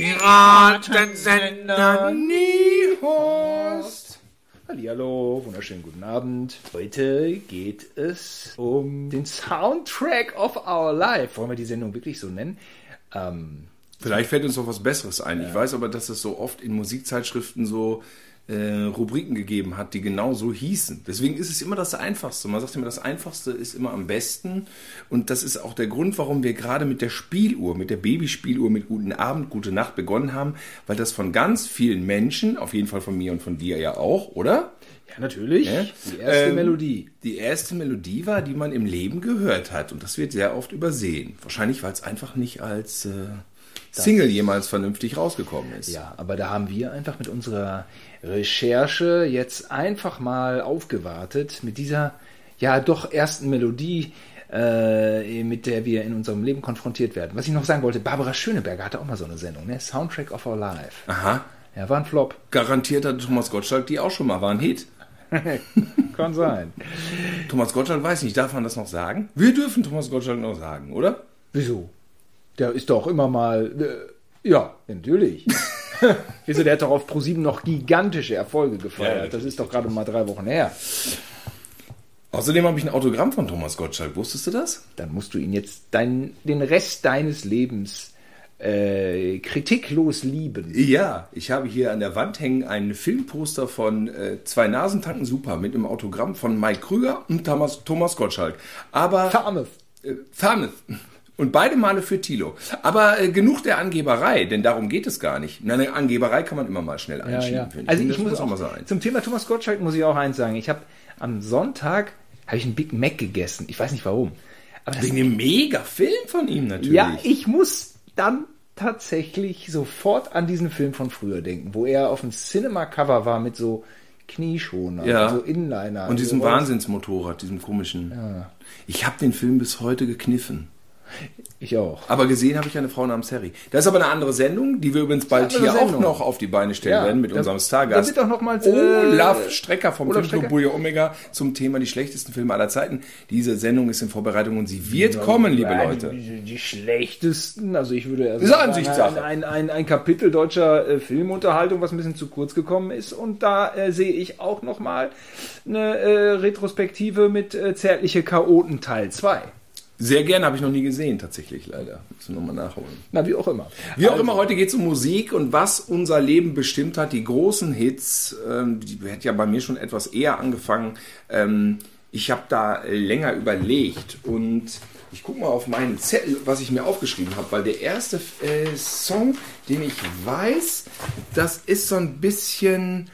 Piratensender Niehorst. Hallihallo, wunderschönen guten Abend. Heute geht es um den Soundtrack of Our Life. Wollen wir die Sendung wirklich so nennen? Ähm, Vielleicht fällt uns noch was Besseres ein. Ja. Ich weiß aber, dass es so oft in Musikzeitschriften so äh, Rubriken gegeben hat, die genau so hießen. Deswegen ist es immer das Einfachste. Man sagt immer, das Einfachste ist immer am besten. Und das ist auch der Grund, warum wir gerade mit der Spieluhr, mit der Babyspieluhr, mit Guten Abend, Gute Nacht begonnen haben, weil das von ganz vielen Menschen, auf jeden Fall von mir und von dir ja auch, oder? Ja, natürlich. Ja? Die erste ähm, Melodie. Die erste Melodie war, die man im Leben gehört hat. Und das wird sehr oft übersehen. Wahrscheinlich, weil es einfach nicht als äh, Single jemals vernünftig rausgekommen ist. Ja, aber da haben wir einfach mit unserer Recherche jetzt einfach mal aufgewartet mit dieser ja doch ersten Melodie, äh, mit der wir in unserem Leben konfrontiert werden. Was ich noch sagen wollte, Barbara Schöneberger hatte auch mal so eine Sendung, ne? Soundtrack of Our Life. Aha. Ja, war ein Flop. Garantiert hatte Thomas Gottschalk die auch schon mal, war ein Hit. Kann sein. Thomas Gottschalk weiß nicht, darf man das noch sagen? Wir dürfen Thomas Gottschalk noch sagen, oder? Wieso? Der ist doch immer mal. Äh, ja, natürlich. Wieso, der hat doch auf ProSieben noch gigantische Erfolge gefeiert. Ja, das ist doch gerade mal drei Wochen her. Außerdem habe ich ein Autogramm von Thomas Gottschalk. Wusstest du das? Dann musst du ihn jetzt dein, den Rest deines Lebens äh, kritiklos lieben. Ja, ich habe hier an der Wand hängen ein Filmposter von äh, Zwei Nasentanken Super mit einem Autogramm von Mike Krüger und Thomas, Thomas Gottschalk. Aber. Farmeth. Äh, Farmeth. Und beide Male für Tilo. Aber äh, genug der Angeberei, denn darum geht es gar nicht. Eine Angeberei kann man immer mal schnell einschieben. Ja, ja. Also ich muss auch mal sein. Zum Thema Thomas Gottschalk muss ich auch eins sagen. Ich habe am Sonntag habe ich einen Big Mac gegessen. Ich weiß nicht warum. Aber Wegen einem mega Film von ihm natürlich. Ja, ich muss dann tatsächlich sofort an diesen Film von früher denken, wo er auf dem Cinema-Cover war mit so Knieschoner, ja. so Inliner. Und diesem Wahnsinnsmotorrad, diesem komischen. Ja. Ich habe den Film bis heute gekniffen. Ich auch. Aber gesehen habe ich eine Frau namens Harry. Das ist aber eine andere Sendung, die wir übrigens bald hier Sendung. auch noch auf die Beine stellen ja, werden mit unserem Stargast. Da wird auch noch mal Olaf äh, Strecker vom Filmclub Buja Omega zum Thema die schlechtesten Filme aller Zeiten. Diese Sendung ist in Vorbereitung und sie wird ja, kommen, liebe Leute. Die, die, schlechtesten, also ich würde also sagen, ein, ein, ein, Kapitel deutscher äh, Filmunterhaltung, was ein bisschen zu kurz gekommen ist. Und da äh, sehe ich auch noch mal eine äh, Retrospektive mit äh, Zärtliche Chaoten Teil 2. Sehr gerne, habe ich noch nie gesehen, tatsächlich, leider. Muss ich nochmal nachholen. Na, wie auch immer. Wie auch also. immer, heute geht es um Musik und was unser Leben bestimmt hat. Die großen Hits, ähm, die hat ja bei mir schon etwas eher angefangen. Ähm, ich habe da länger überlegt und ich gucke mal auf meinen Zettel, was ich mir aufgeschrieben habe, weil der erste äh, Song, den ich weiß, das ist so ein bisschen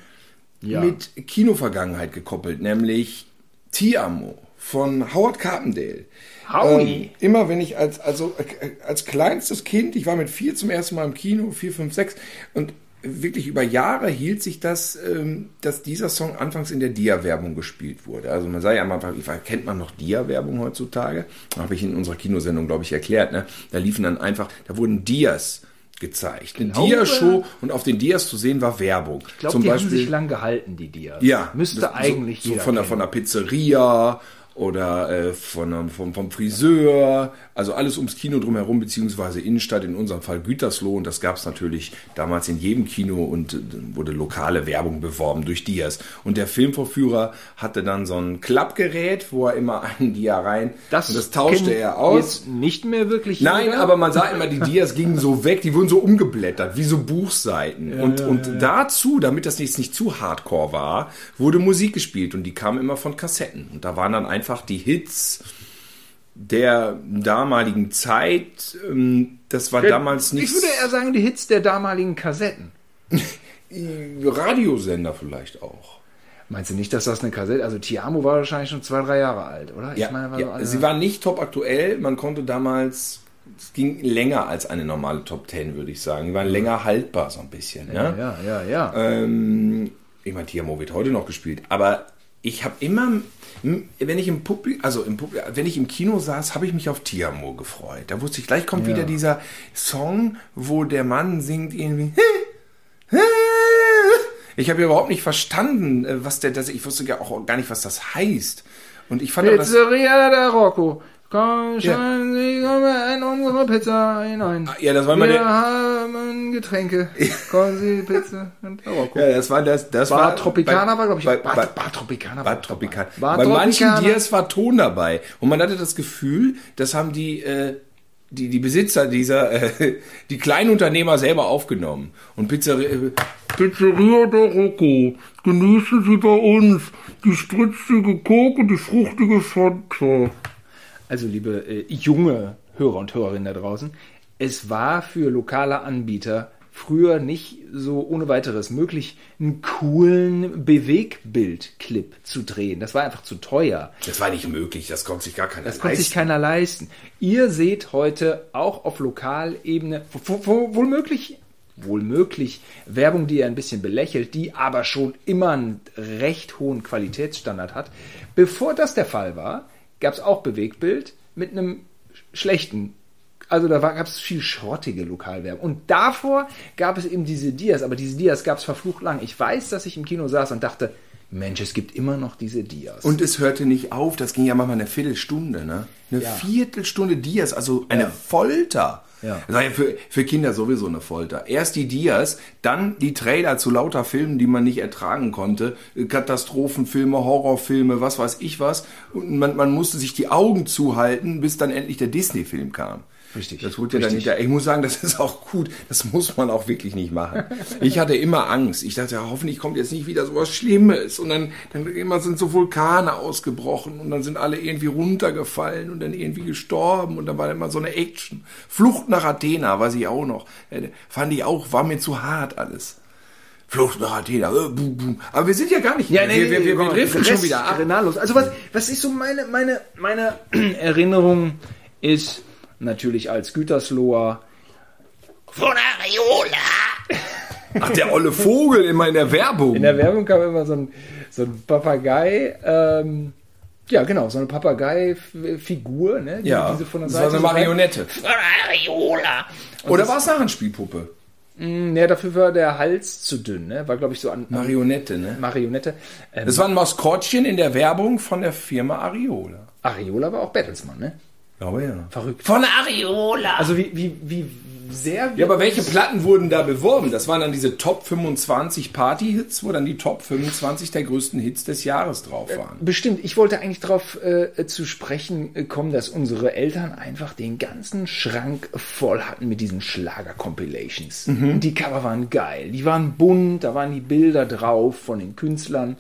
ja. mit Kinovergangenheit gekoppelt, nämlich Ti Amo von Howard Carpendale. Ähm, immer wenn ich als, also äh, als kleinstes Kind, ich war mit vier zum ersten Mal im Kino, vier, fünf, sechs, und wirklich über Jahre hielt sich das, ähm, dass dieser Song anfangs in der Dia-Werbung gespielt wurde. Also man sei ja mal, kennt man noch Dia-Werbung heutzutage? Habe ich in unserer Kinosendung, glaube ich, erklärt. Ne? Da liefen dann einfach, da wurden Dias gezeigt. Eine Dia-Show und auf den Dias zu sehen war Werbung. Ich glaube, die Beispiel, haben sich lang gehalten, die Dias. Ja. Müsste das, eigentlich so, so von, der, von der Pizzeria oder äh, von, vom, vom Friseur, also alles ums Kino drumherum, beziehungsweise Innenstadt, in unserem Fall Gütersloh. Und das gab es natürlich damals in jedem Kino und äh, wurde lokale Werbung beworben durch Dias. Und der Filmvorführer hatte dann so ein Klappgerät, wo er immer einen Dia rein. Das, und das tauschte er aus. Jetzt nicht mehr wirklich. Nein, jeder? aber man sah immer, die Dias gingen so weg, die wurden so umgeblättert, wie so Buchseiten. Ja, und ja, und ja, dazu, damit das jetzt nicht zu hardcore war, wurde Musik gespielt und die kam immer von Kassetten. Und da waren dann einfach einfach die Hits der damaligen Zeit. Ähm, das war der, damals nicht. Ich würde eher sagen, die Hits der damaligen Kassetten. Radiosender vielleicht auch. Meinst du nicht, dass das eine Kassette, also Tiamo war wahrscheinlich schon zwei, drei Jahre alt, oder? Ja, meine, ja. sie war nicht top aktuell. Man konnte damals, es ging länger als eine normale Top Ten, würde ich sagen. Die waren länger haltbar, so ein bisschen. Ja, ja, ja. ja, Ähm, ich meine, Tiamo wird heute noch gespielt, aber ich habe immer, wenn ich im Publikum, also im Publikum, wenn ich im Kino saß, habe ich mich auf Tiamo gefreut. Da wusste ich, gleich kommt ja. wieder dieser Song, wo der Mann singt irgendwie. Ich habe überhaupt nicht verstanden, äh, was der, das, ich wusste ja auch gar nicht, was das heißt. Und ich fand Pizzeria das, der Rocco. Komm, schauen Sie, kommen in unsere Pizza hinein. Ja, das war mal Wir haben Getränke. Kommen Sie, Pizza und Marokko. Ja, das war das. Das Bar war Tropicana bei- war, glaube ich, bei, Bar, bei, Bar Tropicana. Bar Tropicana. Bar Bei manchen. Dias war Ton dabei. Und man hatte das Gefühl, das haben die, äh, die, die Besitzer dieser, äh, die Kleinunternehmer selber aufgenommen. Und Pizzeria, äh, Pizzeria der Rocco. Genießen Sie bei uns die spritzige Coke und die fruchtige Fanta. Also, liebe äh, junge Hörer und Hörerinnen da draußen, es war für lokale Anbieter früher nicht so ohne weiteres möglich, einen coolen Bewegbild-Clip zu drehen. Das war einfach zu teuer. das war nicht möglich, das konnte sich gar keiner Das konnte sich keiner leisten. Ihr seht heute auch auf Lokalebene, wo, wo, wohl möglich, wohl möglich Werbung, die ihr ein bisschen belächelt, die aber schon immer einen recht hohen Qualitätsstandard hat. Bevor das der Fall war, gab es auch Bewegbild mit einem schlechten also da gab es viel schrottige Lokalwerbung. Und davor gab es eben diese Dias, aber diese Dias gab es verflucht lang. Ich weiß, dass ich im Kino saß und dachte, Mensch, es gibt immer noch diese Dias. Und es hörte nicht auf, das ging ja manchmal eine Viertelstunde, ne? Eine Ja. Viertelstunde Dias, also eine Ja. Folter. Ja. Das war ja für, für Kinder sowieso eine Folter. Erst die Dias, dann die Trailer zu lauter Filmen, die man nicht ertragen konnte. Katastrophenfilme, Horrorfilme, was weiß ich was. Und man, man musste sich die Augen zuhalten, bis dann endlich der Disney-Film kam. Richtig. Das wurde ja dann nicht. Ich muss sagen, das ist auch gut. Das muss man auch wirklich nicht machen. Ich hatte immer Angst. Ich dachte, ja, hoffentlich kommt jetzt nicht wieder so was Schlimmes. Und dann, dann immer sind so Vulkane ausgebrochen und dann sind alle irgendwie runtergefallen und dann irgendwie gestorben und dann war immer so eine Action. Flucht nach Athena, weiß ich auch noch. Äh, Fand ich auch, war mir zu hart alles. Flucht nach Athena. Äh, buh, buh. Aber wir sind ja gar nicht. Ja, nee, wir, wir, wir, wir driften schon wieder ab. Also was, was ist so meine, meine, meine Erinnerung ist natürlich als Gütersloher Von Areola. Ach, der olle Vogel immer in der Werbung. In der Werbung kam immer so ein, so ein Papagei, ähm, ja genau, so eine Papagei-Figur, ne? die- ja, diese von der das war Seite so eine Marionette. Von Areola. Oder war es Narrenspielpuppe? Ja, dafür war der Hals zu dünn, ne? War, glaube ich, so an, Marionette, ne? Marionette. Ähm, Das war ein Maskottchen in der Werbung von der Firma Ariola. Areola war auch Bertelsmann, ne? Aber ja. Verrückt. Von Areola. Also wie, wie, wie sehr... Ja, aber welche Platten wurden da beworben? Das waren dann diese Top 25 Party-Hits, wo dann die Top 25 der größten Hits des Jahres drauf waren. Bestimmt. Ich wollte eigentlich darauf äh, zu sprechen äh, kommen, dass unsere Eltern einfach den ganzen Schrank voll hatten mit diesen Schlager-Compilations. Und die Cover waren geil. Die waren bunt, da waren die Bilder drauf von den Künstlern.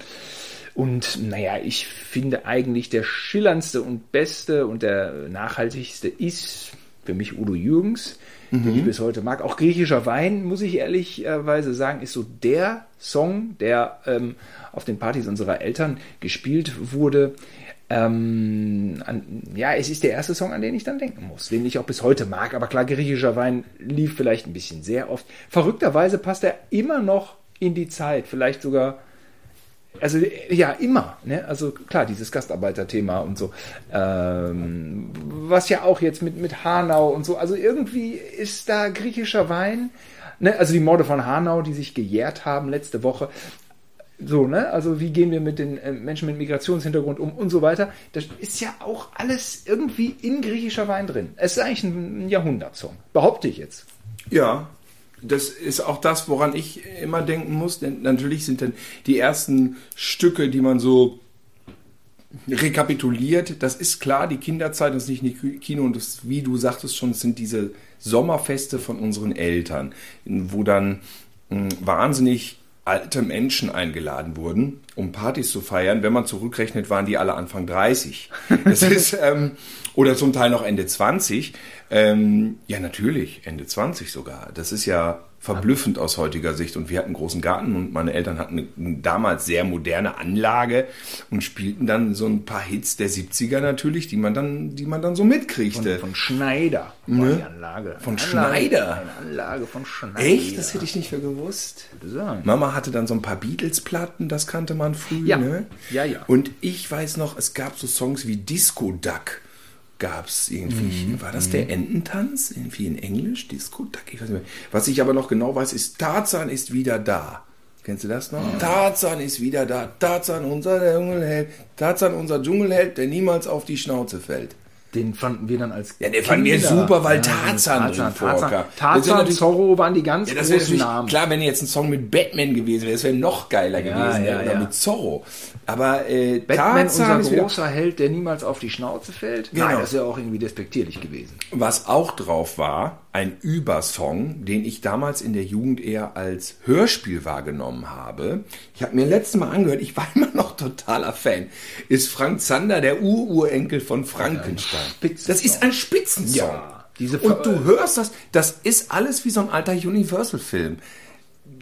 Und naja, ich finde eigentlich der schillerndste und beste und der nachhaltigste ist für mich Udo Jürgens, den ich bis heute mag. Auch griechischer Wein, muss ich ehrlicherweise sagen, ist so der Song, der ähm, auf den Partys unserer Eltern gespielt wurde. Ähm, an, ja, es ist der erste Song, an den ich dann denken muss, den ich auch bis heute mag. Aber klar, griechischer Wein lief vielleicht ein bisschen sehr oft. Verrückterweise passt er immer noch in die Zeit, vielleicht sogar also ja, immer. Ne? Also klar, dieses Gastarbeiterthema und so. Ähm, was ja auch jetzt mit, mit Hanau und so. Also irgendwie ist da griechischer Wein. Ne? Also die Morde von Hanau, die sich gejährt haben letzte Woche. So, ne? Also wie gehen wir mit den äh, Menschen mit Migrationshintergrund um und so weiter. Das ist ja auch alles irgendwie in griechischer Wein drin. Es ist eigentlich ein Jahrhundertsong. Behaupte ich jetzt. Ja, das ist auch das, woran ich immer denken muss. Denn natürlich sind dann die ersten Stücke, die man so rekapituliert. Das ist klar, die Kinderzeit das ist nicht die Kino und das, wie du sagtest schon, das sind diese Sommerfeste von unseren Eltern, wo dann mh, wahnsinnig alte Menschen eingeladen wurden, um Partys zu feiern. Wenn man zurückrechnet, waren die alle Anfang 30. Das ist, ähm, oder zum Teil noch Ende 20. Ähm, ja, natürlich, Ende 20 sogar. Das ist ja verblüffend aus heutiger Sicht. Und wir hatten einen großen Garten und meine Eltern hatten eine damals sehr moderne Anlage und spielten dann so ein paar Hits der 70er natürlich, die man dann, die man dann so mitkriegte. Von Schneider war die Anlage. Von Eine Schneider? Anlage, Eine Anlage von Schneider. Echt? Das hätte ich nicht mehr gewusst. Mama hatte dann so ein paar Beatles-Platten, das kannte man früh, Ja. ne? Ja, ja. Und ich weiß noch, es gab so Songs wie Disco Duck. Gab's irgendwie, Mhm. war das der Ententanz? Irgendwie in Englisch? Disco? Ich weiß nicht mehr. Was ich aber noch genau weiß, ist Tarzan ist wieder da. Kennst du das noch? Tarzan ist wieder da. Tarzan, unser Dschungelheld. Tarzan, unser Dschungelheld, der niemals auf die Schnauze fällt. Den fanden wir dann als Ja, den fanden wir super, weil Ja, Tarzan drin Tarzan, vorkam. Tarzan, Zorro waren die ganz Ja, das großen Namen. klar, wenn jetzt ein Song mit Batman gewesen wäre, das wäre noch geiler gewesen, ja, ne? oder ja. mit Zorro. Aber äh, Batman, Tarzan ist unser großer Held, der niemals auf die Schnauze fällt. Genau. Nein, das wäre auch irgendwie despektierlich gewesen. was auch drauf war, ein Übersong, den ich damals in der Jugend eher als Hörspiel wahrgenommen habe. Ich habe mir letztes Mal angehört, ich war immer noch totaler Fan, ist Frank Zander, der Ururenkel von Frankenstein. Das ist ein Spitzensong. Ja, diese Und du hörst das, das ist alles wie so ein alter Universal-Film.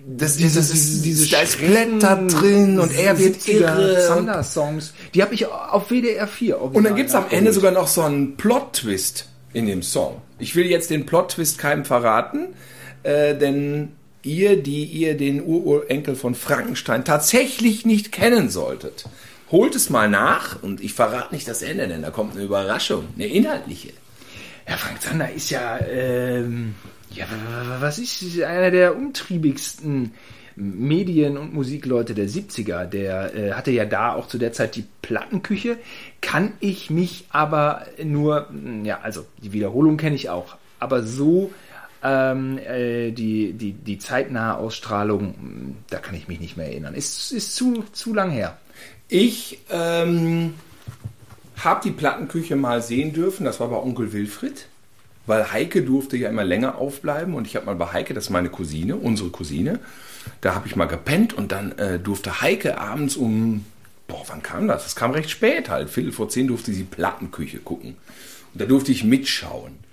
Das, dieses, dieses, dieses, da ist Blätter drin und er wird irre. Zander-Songs. Die habe ich auf WDR 4. Und dann gibt's am Ende sogar noch so einen Plot-Twist in dem Song. Ich will jetzt den Plot-Twist keinem verraten, äh, denn ihr, die ihr den Urenkel von Frankenstein tatsächlich nicht kennen solltet, holt es mal nach und ich verrate nicht das Ende, denn da kommt eine Überraschung, eine inhaltliche. Ja, Frank Zander ist ja, ähm, ja, was ist einer der umtriebigsten Medien- und Musikleute der 70er. Der äh, hatte ja da auch zu der Zeit die Plattenküche. Kann ich mich aber nur, mh, ja, also die Wiederholung kenne ich auch, aber so ähm, äh, die, die, die zeitnahe Ausstrahlung, mh, da kann ich mich nicht mehr erinnern. Ist, ist zu, zu lang her. Ich ähm, habe die Plattenküche mal sehen dürfen, das war bei Onkel Wilfried, weil Heike durfte ja immer länger aufbleiben und ich habe mal bei Heike, das ist meine Cousine, unsere Cousine, da habe ich mal gepennt und dann äh, durfte Heike abends um, boah, wann kam das? Das kam recht spät halt, Viertel vor zehn durfte sie Plattenküche gucken und da durfte ich mitschauen.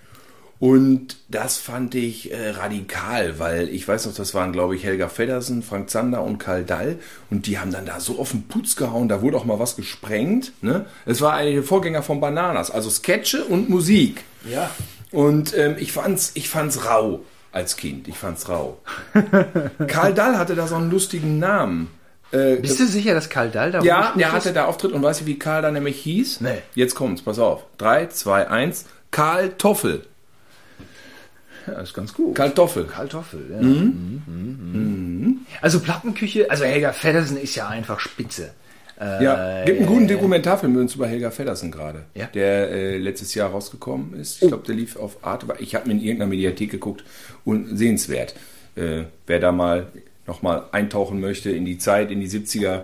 Und das fand ich äh, radikal, weil ich weiß noch, das waren, glaube ich, Helga Feddersen, Frank Zander und Karl Dall. Und die haben dann da so auf den Putz gehauen, da wurde auch mal was gesprengt. Ne? Es war eigentlich der Vorgänger von Bananas, also Sketche und Musik. Ja. Und ähm, ich fand's, ich fand's rau als Kind. Ich fand's rau. Karl Dall hatte da so einen lustigen Namen. Äh, Bist du sicher, dass Karl Dall da ja, der hatte da Auftritt und weißt du, wie Karl da nämlich hieß? Nee. Jetzt kommt's, pass auf. Drei, zwei, eins. Karl Toffel. Ja, ist ganz gut. Kartoffel. Kartoffel, ja. Mhm. Mhm. Also Plattenküche, also Helga Feddersen ist ja einfach spitze. Äh, Ja, gibt einen guten Dokumentarfilm übrigens über Helga Feddersen gerade, Ja? der äh, letztes Jahr rausgekommen ist. Ich glaube, der lief auf Arte. Ich habe mir in irgendeiner Mediathek geguckt und sehenswert. Äh, wer da mal nochmal eintauchen möchte in die Zeit, in die 70er.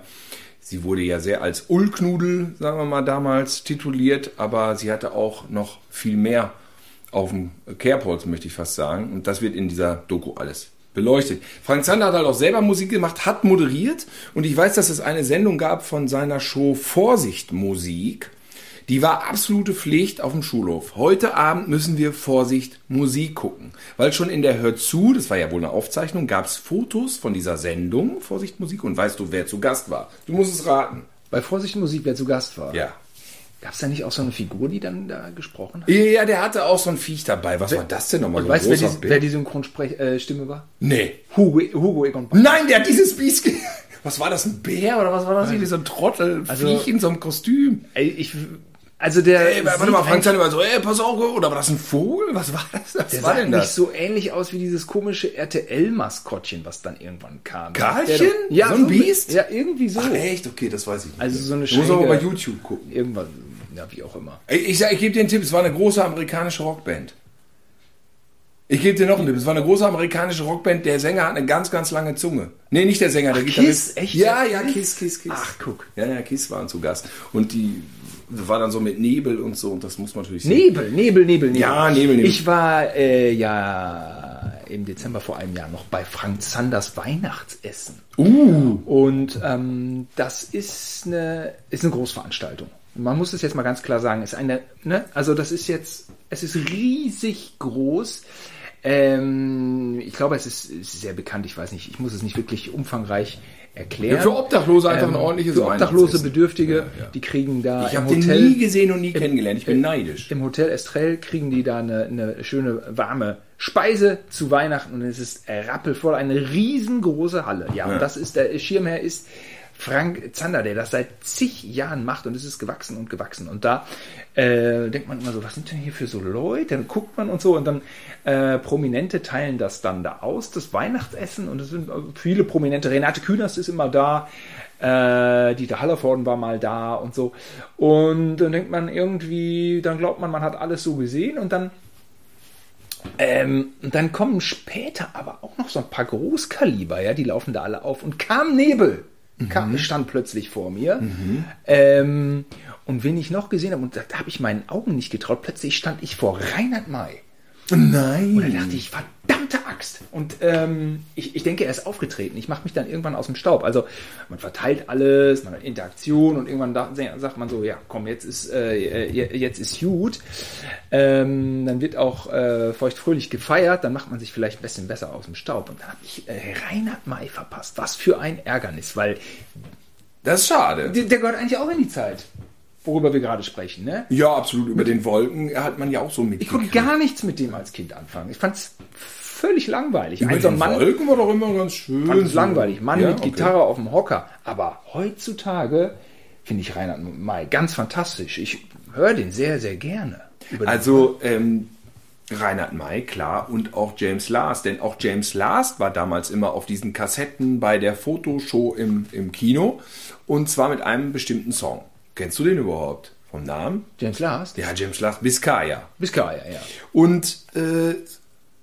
Sie wurde ja sehr als Ullknudel, sagen wir mal, damals tituliert, aber sie hatte auch noch viel mehr auf dem Kerbholz, möchte ich fast sagen. Und das wird in dieser Doku alles beleuchtet. Frank Zander hat halt auch selber Musik gemacht, hat moderiert und ich weiß, dass es eine Sendung gab von seiner Show Vorsicht Musik. Die war absolute Pflicht auf dem Schulhof. Heute Abend müssen wir Vorsicht Musik gucken. Weil schon in der Hör zu, das war ja wohl eine Aufzeichnung, gab es Fotos von dieser Sendung Vorsicht Musik und weißt du, wer zu Gast war? Du musst es raten. Bei Vorsicht Musik, wer zu Gast war. Ja. Gab es da nicht auch so eine Figur, die dann da gesprochen hat? Ja, der hatte auch so ein Viech dabei. Was war das denn nochmal? So weißt du, wer, die- wer die Synchronstimme war? Nee. Hugo, Hugo Egon Bach. Nein, der hat dieses Biest. Was war das? Ein Bär oder was war das? Wie so ein Trottel, Also- Viech in so einem Kostüm. Ey, ich, also der. Ey, warte mal, Frank Zander immer so, ey, pass auf, oder war das ein Vogel? Was war das? Was Der war sah denn nicht das? so ähnlich aus wie dieses komische RTL-Maskottchen, was dann irgendwann kam. Karlchen? Ja, So ein Biest? Ja, irgendwie so. Ach, echt? Okay, das weiß ich nicht. Also so eine Du musst aber schräge- bei YouTube gucken. Irgendwann, ja, wie auch immer. Ey, Ich, sag, ich gebe dir einen Tipp, es war eine große amerikanische Rockband. Ich gebe dir noch einen Tipp, es war eine große amerikanische Rockband, der Sänger hat eine ganz, ganz lange Zunge. Nee, nicht der Sänger, der Gitarrist. Kiss? Echt? Ja, ja, Kiss, Kiss, Kiss. Ach, guck. Ja, ja, Kiss waren zu Gast. Und die war dann so mit Nebel und so, und das muss man natürlich sehen. Nebel, Nebel, Nebel, Nebel. Ja, Nebel, Nebel. Ich war äh, ja im Dezember vor einem Jahr noch bei Frank Zanders Weihnachtsessen. Uh, Und ähm, das ist eine, ist eine Großveranstaltung. Man muss es jetzt mal ganz klar sagen. Ist eine, ne? Also das ist jetzt, es ist riesig groß. Ähm, ich glaube, es ist, es ist sehr bekannt. Ich weiß nicht, ich muss es nicht wirklich umfangreich erklären. Ja, für Obdachlose einfach ein ordentliches Für Obdachlose. Bedürftige, Ja, ja. die kriegen da ich im habe den Hotel nie gesehen und nie kennengelernt. Ich bin neidisch. im Hotel Estrell kriegen die da eine, eine schöne warme Speise zu Weihnachten und es ist rappelvoll, eine riesengroße Halle. Ja, Ja. und das ist der Schirmherr ist Frank Zander, der das seit zig Jahren macht und es ist gewachsen und gewachsen. Und da äh, denkt man immer so, was sind denn hier für so Leute? Dann guckt man und so und dann äh, Prominente teilen das dann da aus, das Weihnachtsessen und es sind äh, viele Prominente. Renate Künast ist immer da, äh, Dieter Hallervorden war mal da und so. Und dann denkt man irgendwie, dann glaubt man, man hat alles so gesehen und dann ähm, dann kommen später aber auch noch so ein paar Großkaliber, ja, die laufen da alle auf und kam Nebel. Kam, stand plötzlich vor mir. Ähm, und wen ich noch gesehen habe, und da, da habe ich meinen Augen nicht getraut, plötzlich stand ich vor Reinhard May. Nein. Und da dachte ich, verdammte Axt. Und ähm, ich, ich denke, er ist aufgetreten. Ich mache mich dann irgendwann aus dem Staub. Also man verteilt alles, man hat Interaktion und irgendwann da, sagt man so, ja, komm, jetzt ist äh, jetzt ist gut. Ähm, dann wird auch äh, feuchtfröhlich gefeiert, dann macht man sich vielleicht ein bisschen besser aus dem Staub. Und dann habe ich äh, Reinhard May verpasst. Was für ein Ärgernis, weil Das ist schade. der, der gehört eigentlich auch in die Zeit, worüber wir gerade sprechen, ne? Ja, absolut. Über den Wolken hat man ja auch so Ich konnte gar nichts mit dem als Kind anfangen. Ich fand's völlig langweilig. Über Ein so ein den Mann, Wolken war doch immer ganz schön. fand es so. langweilig. Mann Ja, mit okay. Gitarre auf dem Hocker. Aber heutzutage finde ich Reinhard May ganz fantastisch. Ich höre den sehr, sehr gerne. Also ähm, Reinhard May, klar, und auch James Last. Denn auch James Last war damals immer auf diesen Kassetten bei der Fotoshow im, im Kino. Und zwar mit einem bestimmten Song. Kennst du den überhaupt? Vom Namen? James Last? Ja, James Last, Biscaya. Biscaya, ja. Und äh,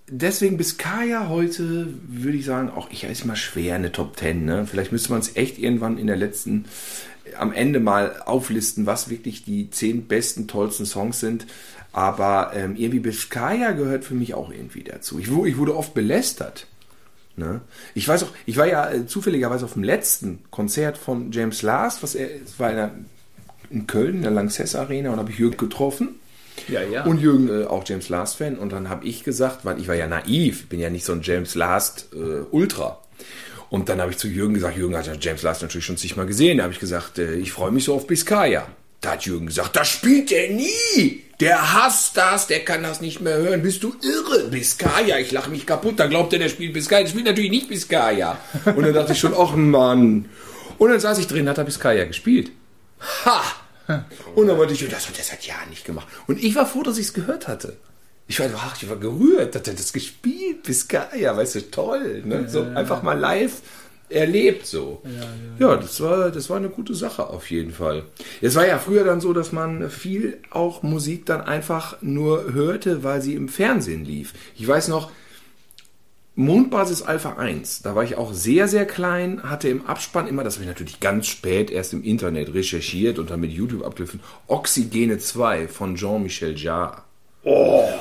deswegen Biscaya heute, würde ich sagen, auch ich ist mal schwer eine Top 10. Ne? Vielleicht müsste man es echt irgendwann in der letzten, am Ende mal auflisten, was wirklich die zehn besten, tollsten Songs sind. Aber ähm, irgendwie Biscaya gehört für mich auch irgendwie dazu. Ich, ich wurde oft belästert. Ne? Ich weiß auch, ich war ja äh, zufälligerweise auf dem letzten Konzert von James Last, was er, es war in, der, in Köln, in der Lanxess Arena, und habe ich Jürgen getroffen. Ja, ja. Und Jürgen äh, auch James Last Fan. Und dann habe ich gesagt, weil ich war ja naiv, ich bin ja nicht so ein James Last äh, Ultra. Und dann habe ich zu Jürgen gesagt, Jürgen hat ja James Last natürlich schon zigmal gesehen. Da habe ich gesagt, äh, ich freue mich so auf Biscaya. Da hat Jürgen gesagt, das spielt er nie. Der hasst das, der kann das nicht mehr hören. Bist du irre? Biscaya, ich lache mich kaputt. Da glaubt er, der spielt Biscaya. Der spielt natürlich nicht Biscaya. Und dann dachte ich schon, ach Mann. Und dann saß ich drin, hat er Biscaya gespielt. Ha! Und dann wollte ich, das hat er seit Jahren nicht gemacht. Und ich war froh, dass ich es gehört hatte. Ich war, ach, ich war gerührt, dass er das gespielt, Biscaya, weißt du, toll. Ne? so einfach mal live erlebt so. Ja, das war, das war eine gute Sache auf jeden Fall. Es war ja früher dann so, dass man viel auch Musik dann einfach nur hörte, weil sie im Fernsehen lief. Ich weiß noch, Mondbasis Alpha 1, da war ich auch sehr, sehr klein, hatte im Abspann immer, das habe ich natürlich ganz spät erst im Internet recherchiert und dann mit YouTube abgegriffen, Oxygene 2 von Jean-Michel Jarre.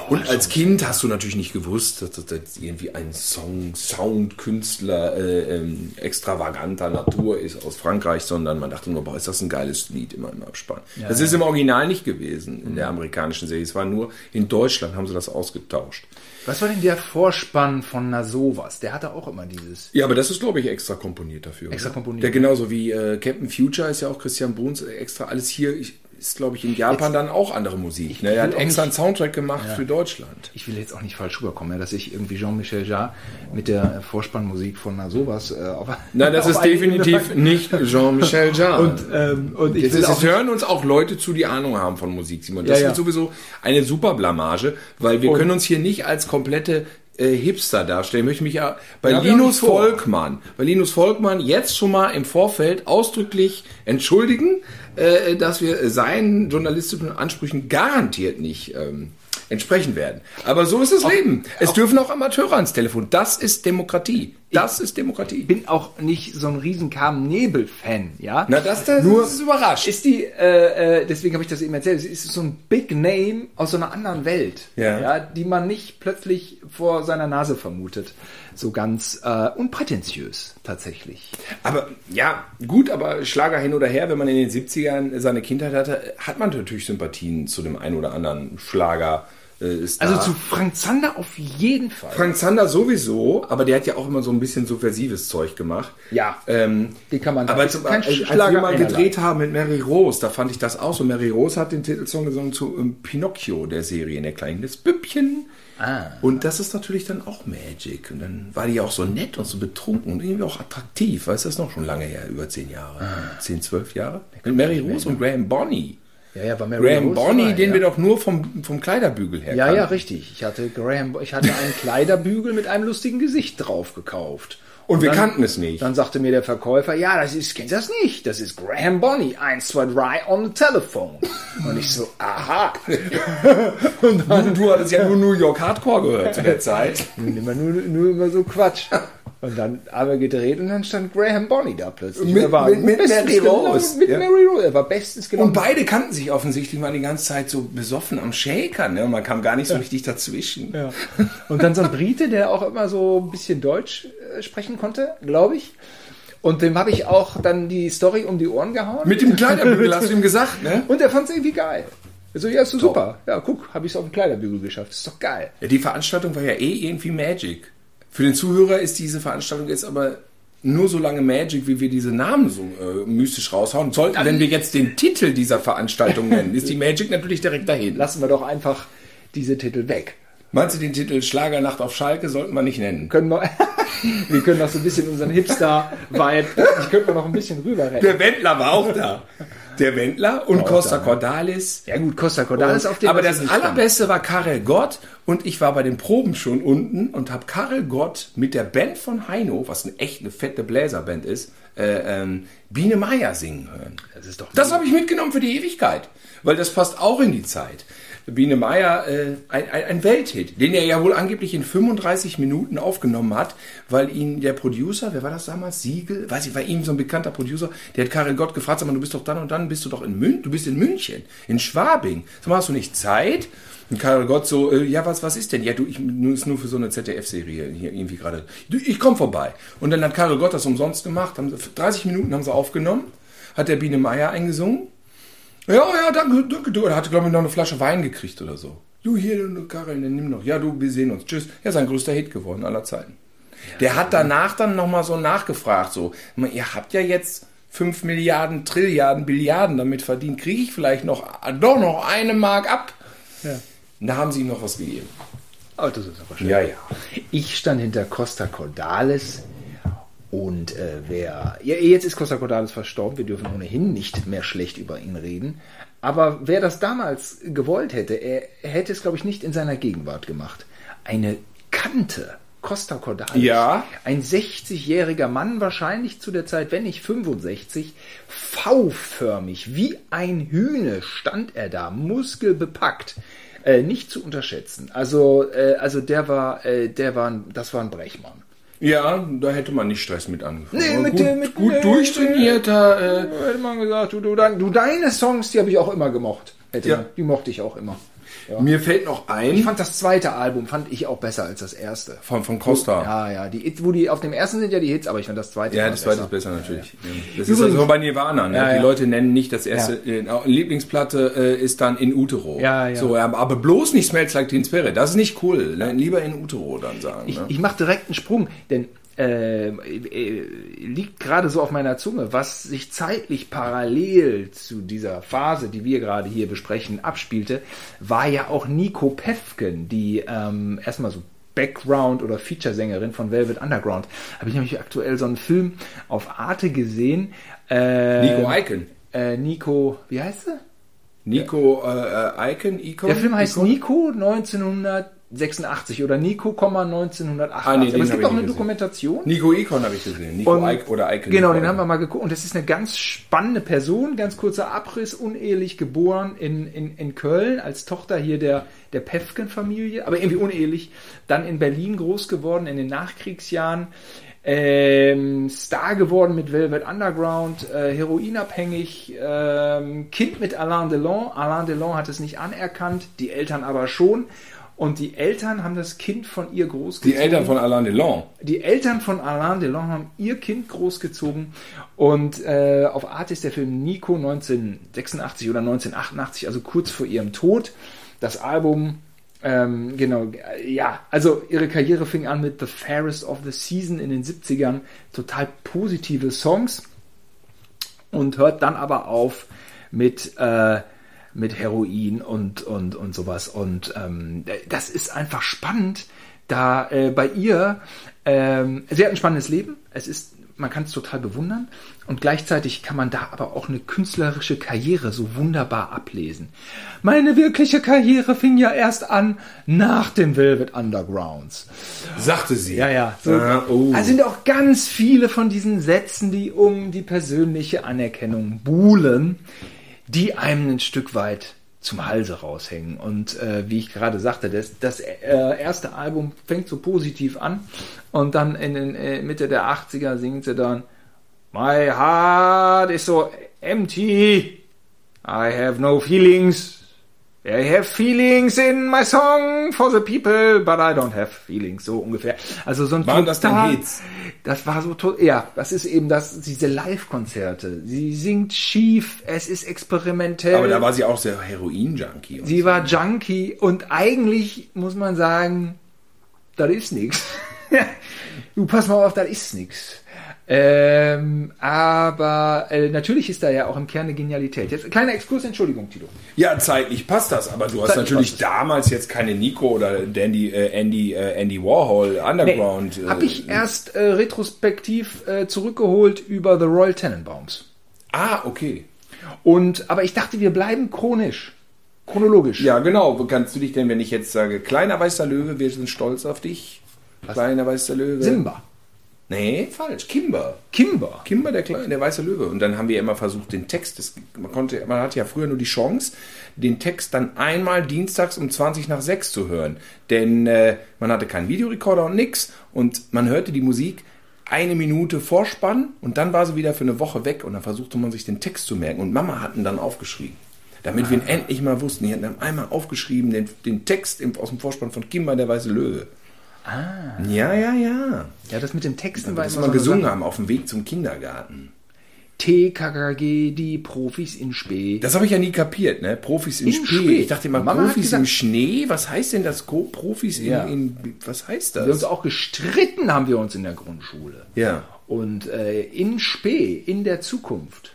und als Kind hast du natürlich nicht gewusst, dass das irgendwie ein Song, Soundkünstler äh, ähm, extravaganter Natur ist aus Frankreich, sondern man dachte nur, boah, ist das ein geiles Lied immer im Abspann. das ist im Original nicht gewesen in der amerikanischen Serie. Es war nur in Deutschland haben sie das ausgetauscht. Was war denn der Vorspann von Nasovas? Der hatte auch immer dieses. Ja, aber das ist, glaube ich, extra komponiert dafür. Extra komponiert. Der genauso wie äh, Captain Future ist ja auch Christian Bruns äh, extra alles hier. Ich, ist, glaube ich, in Japan dann auch andere Musik. Ne? Er hat extra einen Soundtrack gemacht für Deutschland. Ich will jetzt auch nicht falsch rüberkommen, ja, dass ich irgendwie Jean-Michel Jarre mit der Vorspannmusik von Nasovas. Äh, auf, Nein, das auf ist definitiv nicht Jean-Michel Jarre. Und, ähm, und ich Jetzt, es hören uns auch Leute zu, die Ahnung haben von Musik, Simon. Das Ja, ja. ist sowieso eine super Blamage, weil wir Und- können uns hier nicht als komplette äh, Hipster darstellen. Ich möchte mich ja bei Ja, Linus. Volkmann, bei Linus Volkmann jetzt schon mal im Vorfeld ausdrücklich entschuldigen, äh, dass wir seinen journalistischen Ansprüchen garantiert nicht ähm, entsprechen werden. Aber so ist das Leben. Es dürfen auch Amateure ans Telefon. Das ist Demokratie. Das ist Demokratie. Ich bin auch nicht so ein riesen Nebel-Fan, ja. Na, das, das, Nur ist überrascht. ist die, äh, äh, deswegen habe ich das eben erzählt, es ist so ein Big Name aus so einer anderen Welt, Ja. die man nicht plötzlich vor seiner Nase vermutet. So ganz äh, unprätentiös tatsächlich. Aber ja, gut, aber Schlager hin oder her, wenn man in den 70ern seine Kindheit hatte, hat man natürlich Sympathien zu dem einen oder anderen Schlager ist Also da. zu Frank Zander auf jeden Fall. Frank Zander sowieso, aber der hat ja auch immer so ein bisschen subversives Zeug gemacht. Ja. Ähm, Den kann man aber zum, als, als wir mal gedreht haben mit Mary Rose, da fand ich das auch so. Mary Rose hat den Titelsong gesungen zu ähm, Pinocchio, der Serie, in der kleinen das Büppchen. Ah. Und das ist natürlich dann auch Magic. Und dann war die auch so nett und so betrunken und irgendwie auch attraktiv. Weißt du, das ist noch schon lange her, über zehn Jahre. Ah. Zehn, zwölf Jahre. Mit Mary Rose und Graham Bonny. Ja, ja, war Mary Graham Rose Bonny, dabei, den ja. wir doch nur vom, vom Kleiderbügel her Ja, kannten. ja, richtig. Ich hatte Graham, ich hatte einen Kleiderbügel mit einem lustigen Gesicht drauf gekauft. Und wir dann- kannten es nicht. Dann sagte mir der Verkäufer, ja, das ist, kennst du das nicht? Das ist Graham Bonny, 1, 2, 3 on the telephone. Und ich so, aha. Und dann, du hattest ja nur New York Hardcore gehört zu der Zeit. Immer nur, nur immer so Quatsch. Und dann haben wir gedreht und dann stand Graham Bonny da plötzlich. Mit- Er war mit- mit Mary Rose, Mit ja. Mary Rose. Er war bestens gelaunt. Und beide kannten sich offensichtlich mal die ganze Zeit so besoffen am Shakern. Ne? Und Man kam gar nicht so richtig dazwischen. Ja. Und dann so ein Brite, der auch immer so ein bisschen Deutsch äh, sprechen konnte, glaube ich. Und dem habe ich auch dann die Story um die Ohren gehauen. Mit dem Kleiderbügel hast du ihm gesagt, ne? Und er fand es irgendwie geil. So, ja, ist so super. Ja, guck, habe ich es auf dem Kleiderbügel geschafft. Ist doch geil. Ja, die Veranstaltung war ja eh irgendwie Magic. Für den Zuhörer ist diese Veranstaltung jetzt aber nur so lange Magic, wie wir diese Namen so äh, mystisch raushauen. Sollten, wenn wir jetzt den Titel dieser Veranstaltung nennen, ist die Magic natürlich direkt dahin. Lassen wir doch einfach diese Titel weg. Meinst du, den Titel Schlagernacht auf Schalke sollten wir nicht nennen? Können wir, wir können noch so ein bisschen unseren Hipster-Vibe, ich könnte noch ein bisschen rüber retten. Der Wendler war auch da. Der Wendler und Costa Cordalis. Ja gut, Costa Cordalis auf dem. Aber das allerbeste war Karel Gott und ich war bei den Proben schon unten und habe Karel Gott mit der Band von Heino, was eine echt eine fette Bläserband ist, äh, ähm, Biene Meier singen hören. Das ist doch Das habe ich mitgenommen für die Ewigkeit, weil das passt auch in die Zeit. Biene Meier, äh, ein, ein, ein Welthit, den er ja wohl angeblich in 35 Minuten aufgenommen hat, weil ihn der Producer, wer war das damals, Siegel, weiß ich, war ihm so ein bekannter Producer, der hat Karel Gott gefragt, sag mal, du bist doch dann und dann, bist du doch in München, du bist in München, in Schwabing, sag mal, hast du nicht Zeit? Und Karel Gott so, äh, ja, was, was ist denn? Ja, du, ich, nur ist nur für so eine ZDF-Serie hier irgendwie gerade. Ich komm vorbei. Und dann hat Karel Gott das umsonst gemacht, haben sie, 30 Minuten haben sie aufgenommen, hat der Biene Meier eingesungen, ja, ja, danke, danke. Du, er hatte, glaube ich, noch eine Flasche Wein gekriegt oder so. Du hier, du, Karel, dann nimm noch. Ja, du, wir sehen uns. Tschüss. Ja, sein größter Hit geworden aller Zeiten. Der hat danach dann nochmal so nachgefragt, so, ihr habt ja jetzt 5 Milliarden, Trilliarden, Billiarden damit verdient. Kriege ich vielleicht noch, doch noch eine Mark ab? Ja. Und da haben sie ihm noch was gegeben. Oh, das ist aber schön. Ja, ja. Ich stand hinter Costa Cordalis und äh, wer. Ja, jetzt ist Costa Cordalis verstorben, wir dürfen ohnehin nicht mehr schlecht über ihn reden. Aber wer das damals gewollt hätte, er hätte es, glaube ich, nicht in seiner Gegenwart gemacht. Eine Kante. Costa Cordalis. Ja. Ein 60-jähriger Mann, wahrscheinlich zu der Zeit, wenn nicht 65, V-förmig, wie ein Hühne stand er da, muskelbepackt. Äh, nicht zu unterschätzen. Also, äh, also der war, äh, der war, ein, das war ein Brechmann. Ja, da hätte man nicht Stress mit angefangen. Nee, mit gut, der- mit- gut durchtrainierter. Äh, Hätte man gesagt, du, du deine Songs, die habe ich auch immer gemocht. Hätte Ja. die mochte ich auch immer. Mir fällt noch Ich ein fand das zweite Album fand ich auch besser als das erste. von, von Costa. Ja, ja, die, wo die auf dem ersten sind ja die Hits, aber ich fand das zweite Ja, das zweite besser. ist besser natürlich. Ja. Das Übrigens- ist also bei Nirvana. Ne? Ja, die ja. Leute nennen nicht das erste. Äh, Lieblingsplatte äh, ist dann in Utero. Ja, ja. So, ja, aber bloß nicht Smells Like Teen Spirit. Das ist nicht cool. Ne? Lieber in Utero dann sagen. Ich, ne? ich mache direkt einen Sprung, denn äh, äh, liegt gerade so auf meiner Zunge, was sich zeitlich parallel zu dieser Phase, die wir gerade hier besprechen, abspielte, war ja auch Nico Pefken, die ähm, erstmal so Background- oder Feature-Sängerin von Velvet Underground. Habe ich nämlich aktuell so einen Film auf Arte gesehen. Äh, Nico Eiken. Äh, Nico, wie heißt sie? Nico äh, äh, Eiken, Icon? Der Film heißt Icon? Nico 1986 oder Nico, 1988. Ah, nee, Aber es gibt auch eine. Dokumentation. Nico Icon habe ich gesehen. Nico Und- Icon oder Icon. Genau, Nico den haben wir mal geguckt. Und das ist eine ganz spannende Person, ganz kurzer Abriss, unehelich geboren in, in, in Köln, als Tochter hier der, der Pefken-Familie, aber irgendwie unehelich. Dann in Berlin groß geworden in den Nachkriegsjahren. Ähm, Star geworden mit Velvet Underground, äh, heroinabhängig, ähm, Kind mit Alain Delon. Alain Delon hat es nicht anerkannt, die Eltern aber schon. Und die Eltern haben das Kind von ihr großgezogen. Die Eltern von Alain Delon. Die Eltern von Alain Delon haben ihr Kind großgezogen und äh, auf Art ist der Film Nico 1986 oder 1988, also kurz vor ihrem Tod. Das Album Ähm, genau, ja, also ihre Karriere fing an mit The Fairest of the Season in den 70ern, total positive Songs und hört dann aber auf mit, äh, mit Heroin und, und, und sowas. Und ähm, das ist einfach spannend, da äh, bei ihr, ähm, sie hat ein spannendes Leben, es ist, man kann es total bewundern und gleichzeitig kann man da aber auch eine künstlerische Karriere so wunderbar ablesen. Meine wirkliche Karriere fing ja erst an nach den Velvet Undergrounds. Sagte sie. Ja, ja. So, Ah, oh. Da sind auch ganz viele von diesen Sätzen, die um die persönliche Anerkennung buhlen, die einem ein Stück weit zum Halse raushängen. Und äh, wie ich gerade sagte, das, das äh, erste Album fängt so positiv an und dann in, in äh, Mitte der 80er singt sie dann My heart is so empty, I have no feelings. I have feelings in my song for the people, but I don't have feelings, so ungefähr. Also so ein Waren das dann Hits? Das war so to ja, das ist eben das diese Live-Konzerte. Sie singt schief, es ist experimentell. Aber da war sie auch sehr Heroin-Junkie. Sie so. war Junkie und eigentlich muss man sagen, das ist nix. du pass mal auf, das ist nix. Ähm, aber äh, natürlich ist da ja auch im Kern eine Genialität. Jetzt kleiner Exkurs, Entschuldigung, Tito. Ja, zeitlich passt das, aber du hast Zeitlich natürlich damals jetzt keine Nico oder Dandy, äh, Andy, äh, Andy Warhol Underground. Nee, äh, Habe ich erst äh, retrospektiv äh, zurückgeholt über The Royal Tenenbaums. Ah, okay. Und aber ich dachte, wir bleiben chronisch, chronologisch. Ja, genau. Wo kannst du dich denn, wenn ich jetzt sage, kleiner weißer Löwe, wir sind stolz auf dich? Kleiner weißer Löwe. Simba, Nee, falsch. Kimber. Kimber. Kimber, der kleine, der weiße Löwe. Und dann haben wir immer versucht, den Text, das, man konnte, man hatte ja früher nur die Chance, den Text dann einmal dienstags um 20 nach 6 zu hören. Denn äh, man hatte keinen Videorekorder und nix. Und man hörte die Musik eine Minute Vorspann und dann war sie wieder für eine Woche weg und dann versuchte man sich den Text zu merken. Und Mama hat ihn dann aufgeschrieben. Damit wir ihn endlich mal wussten. Die hatten dann einmal aufgeschrieben, den, den Text im, aus dem Vorspann von Kimber, der weiße Löwe. Ah. Ja, ja, ja. Ja, das mit dem Texten war Was immer wir so eine gesungen haben auf dem Weg zum Kindergarten. TKKG, die Profis in Spee. Das habe ich ja nie kapiert, ne? Profis im In Schnee. Spee. Ich dachte immer, Mama Profis im gesagt- Schnee? Was heißt denn das? Profis in, Ja. in was heißt wir uns das? auch gestritten haben wir uns in der Grundschule. Ja. Und äh, in Spee, in der Zukunft,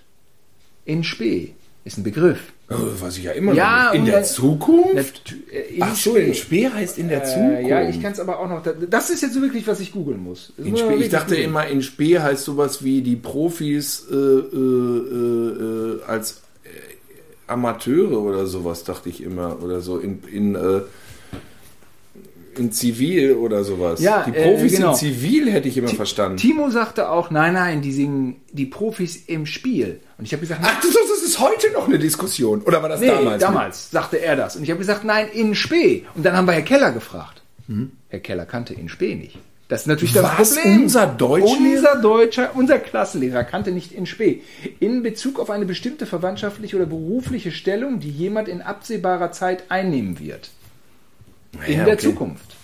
in Spee ist ein Begriff. Oh, weiß ich ja immer Ja, noch. In der Zukunft? Nat- äh, in Ach so, in Spee heißt in der Zukunft. Äh, ja, ich kann es aber auch noch. Das ist jetzt wirklich, was ich googeln muss. In ich dachte googeln. immer, in Spee heißt sowas wie die Profis äh, äh, äh, äh, als äh, Amateure oder sowas, dachte ich immer. Oder so in, in, äh, in Zivil oder sowas. Ja, die äh, Profis genau. in Zivil hätte ich immer verstanden. Timo sagte auch, nein, nein, die singen die Profis im Spiel. Und ich habe gesagt, Ach, das, das ist heute noch eine Diskussion. Oder war das nee, damals? damals, sagte er das. Und ich habe gesagt, nein, in Spee. Und dann haben wir Herr Keller gefragt. Herr Keller kannte in Spee nicht. Das ist natürlich das Was? Problem. Unser Deutschlehrer? Unser deutscher, unser Klassenlehrer kannte nicht in Spee. In Bezug auf eine bestimmte verwandtschaftliche oder berufliche Stellung, die jemand in absehbarer Zeit einnehmen wird. In Ja, der okay. Zukunft.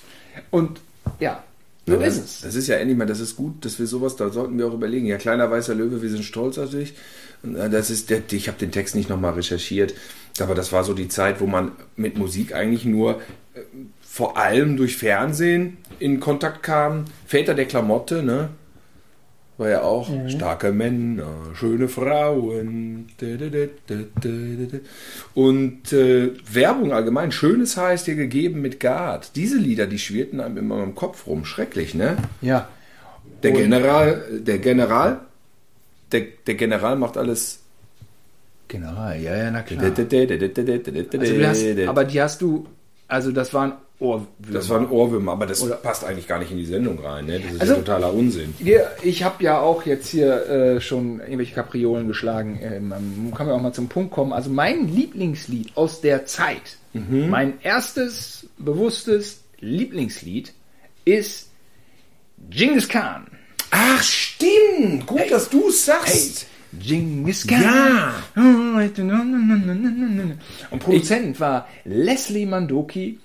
Und ja, so das, ist es. Das ist ja endlich mal, das ist gut, dass wir sowas, da sollten wir auch überlegen. Ja, kleiner weißer Löwe, wir sind stolz auf dich. Äh, Das ist der, ich habe den Text nicht nochmal recherchiert, aber das war so die Zeit, wo man mit Musik eigentlich nur äh, vor allem durch Fernsehen in Kontakt kam. Väter der Klamotte, ne? War ja auch starke Männer, schöne Frauen. Und äh, Werbung allgemein, schönes ist dir gegeben mit Gard. Diese Lieder, die schwirrten einem immer im Kopf rum. Schrecklich, ne? Ja. Der Und- General, der General, der, der General macht alles. General, ja, ja, na klar. Also hast, aber die hast du, also das waren Ohrwürmer. das war ein Ohrwürmer, aber das Oder- passt eigentlich gar nicht in die Sendung rein. Ne? Das ist Also- ja totaler Unsinn. Ich habe ja auch jetzt hier äh, schon irgendwelche Kapriolen geschlagen. Ähm, man kann ja auch mal zum Punkt kommen. Also mein Lieblingslied aus der Zeit, Mhm. mein erstes bewusstes Lieblingslied ist Genghis Khan. Ach, stimmt. Gut, dass du es Hey, sagst. Genghis Khan. Ja. Und Produzent war Leslie Mandoki.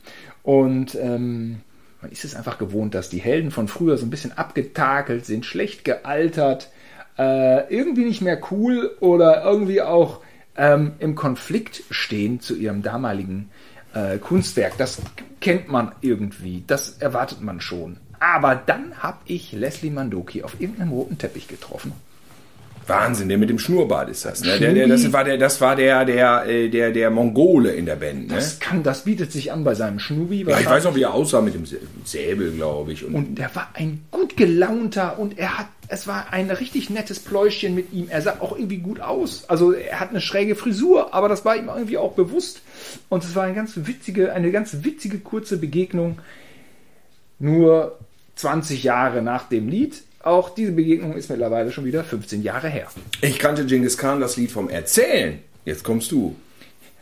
Und ähm, man ist es einfach gewohnt, dass die Helden von früher so ein bisschen abgetakelt sind, schlecht gealtert, äh, irgendwie nicht mehr cool oder irgendwie auch ähm, im Konflikt stehen zu ihrem damaligen äh, Kunstwerk. Das kennt man irgendwie, das erwartet man schon. Aber dann habe ich Leslie Mandoki auf irgendeinem roten Teppich getroffen. Wahnsinn, der mit dem Schnurrbart ist das. Ne? Der, der, das war der, das war der, der, äh, der, der Mongole in der Band. Ne? Das kann, das bietet sich an bei seinem Schnubi. Ja, ich weiß noch, wie er aussah mit dem Sä- Säbel, glaube ich. Und, Und der war ein gut gelaunter und er hat, es war ein richtig nettes Pläuschchen mit ihm. Er sah auch irgendwie gut aus. Also er hat eine schräge Frisur, aber das war ihm irgendwie auch bewusst. Und es war eine ganz witzige, eine ganz witzige kurze Begegnung. Nur 20 Jahre nach dem Lied. Auch diese Begegnung ist mittlerweile schon wieder 15 Jahre her. ich kannte Genghis Khan das Lied vom Erzählen. Jetzt kommst du.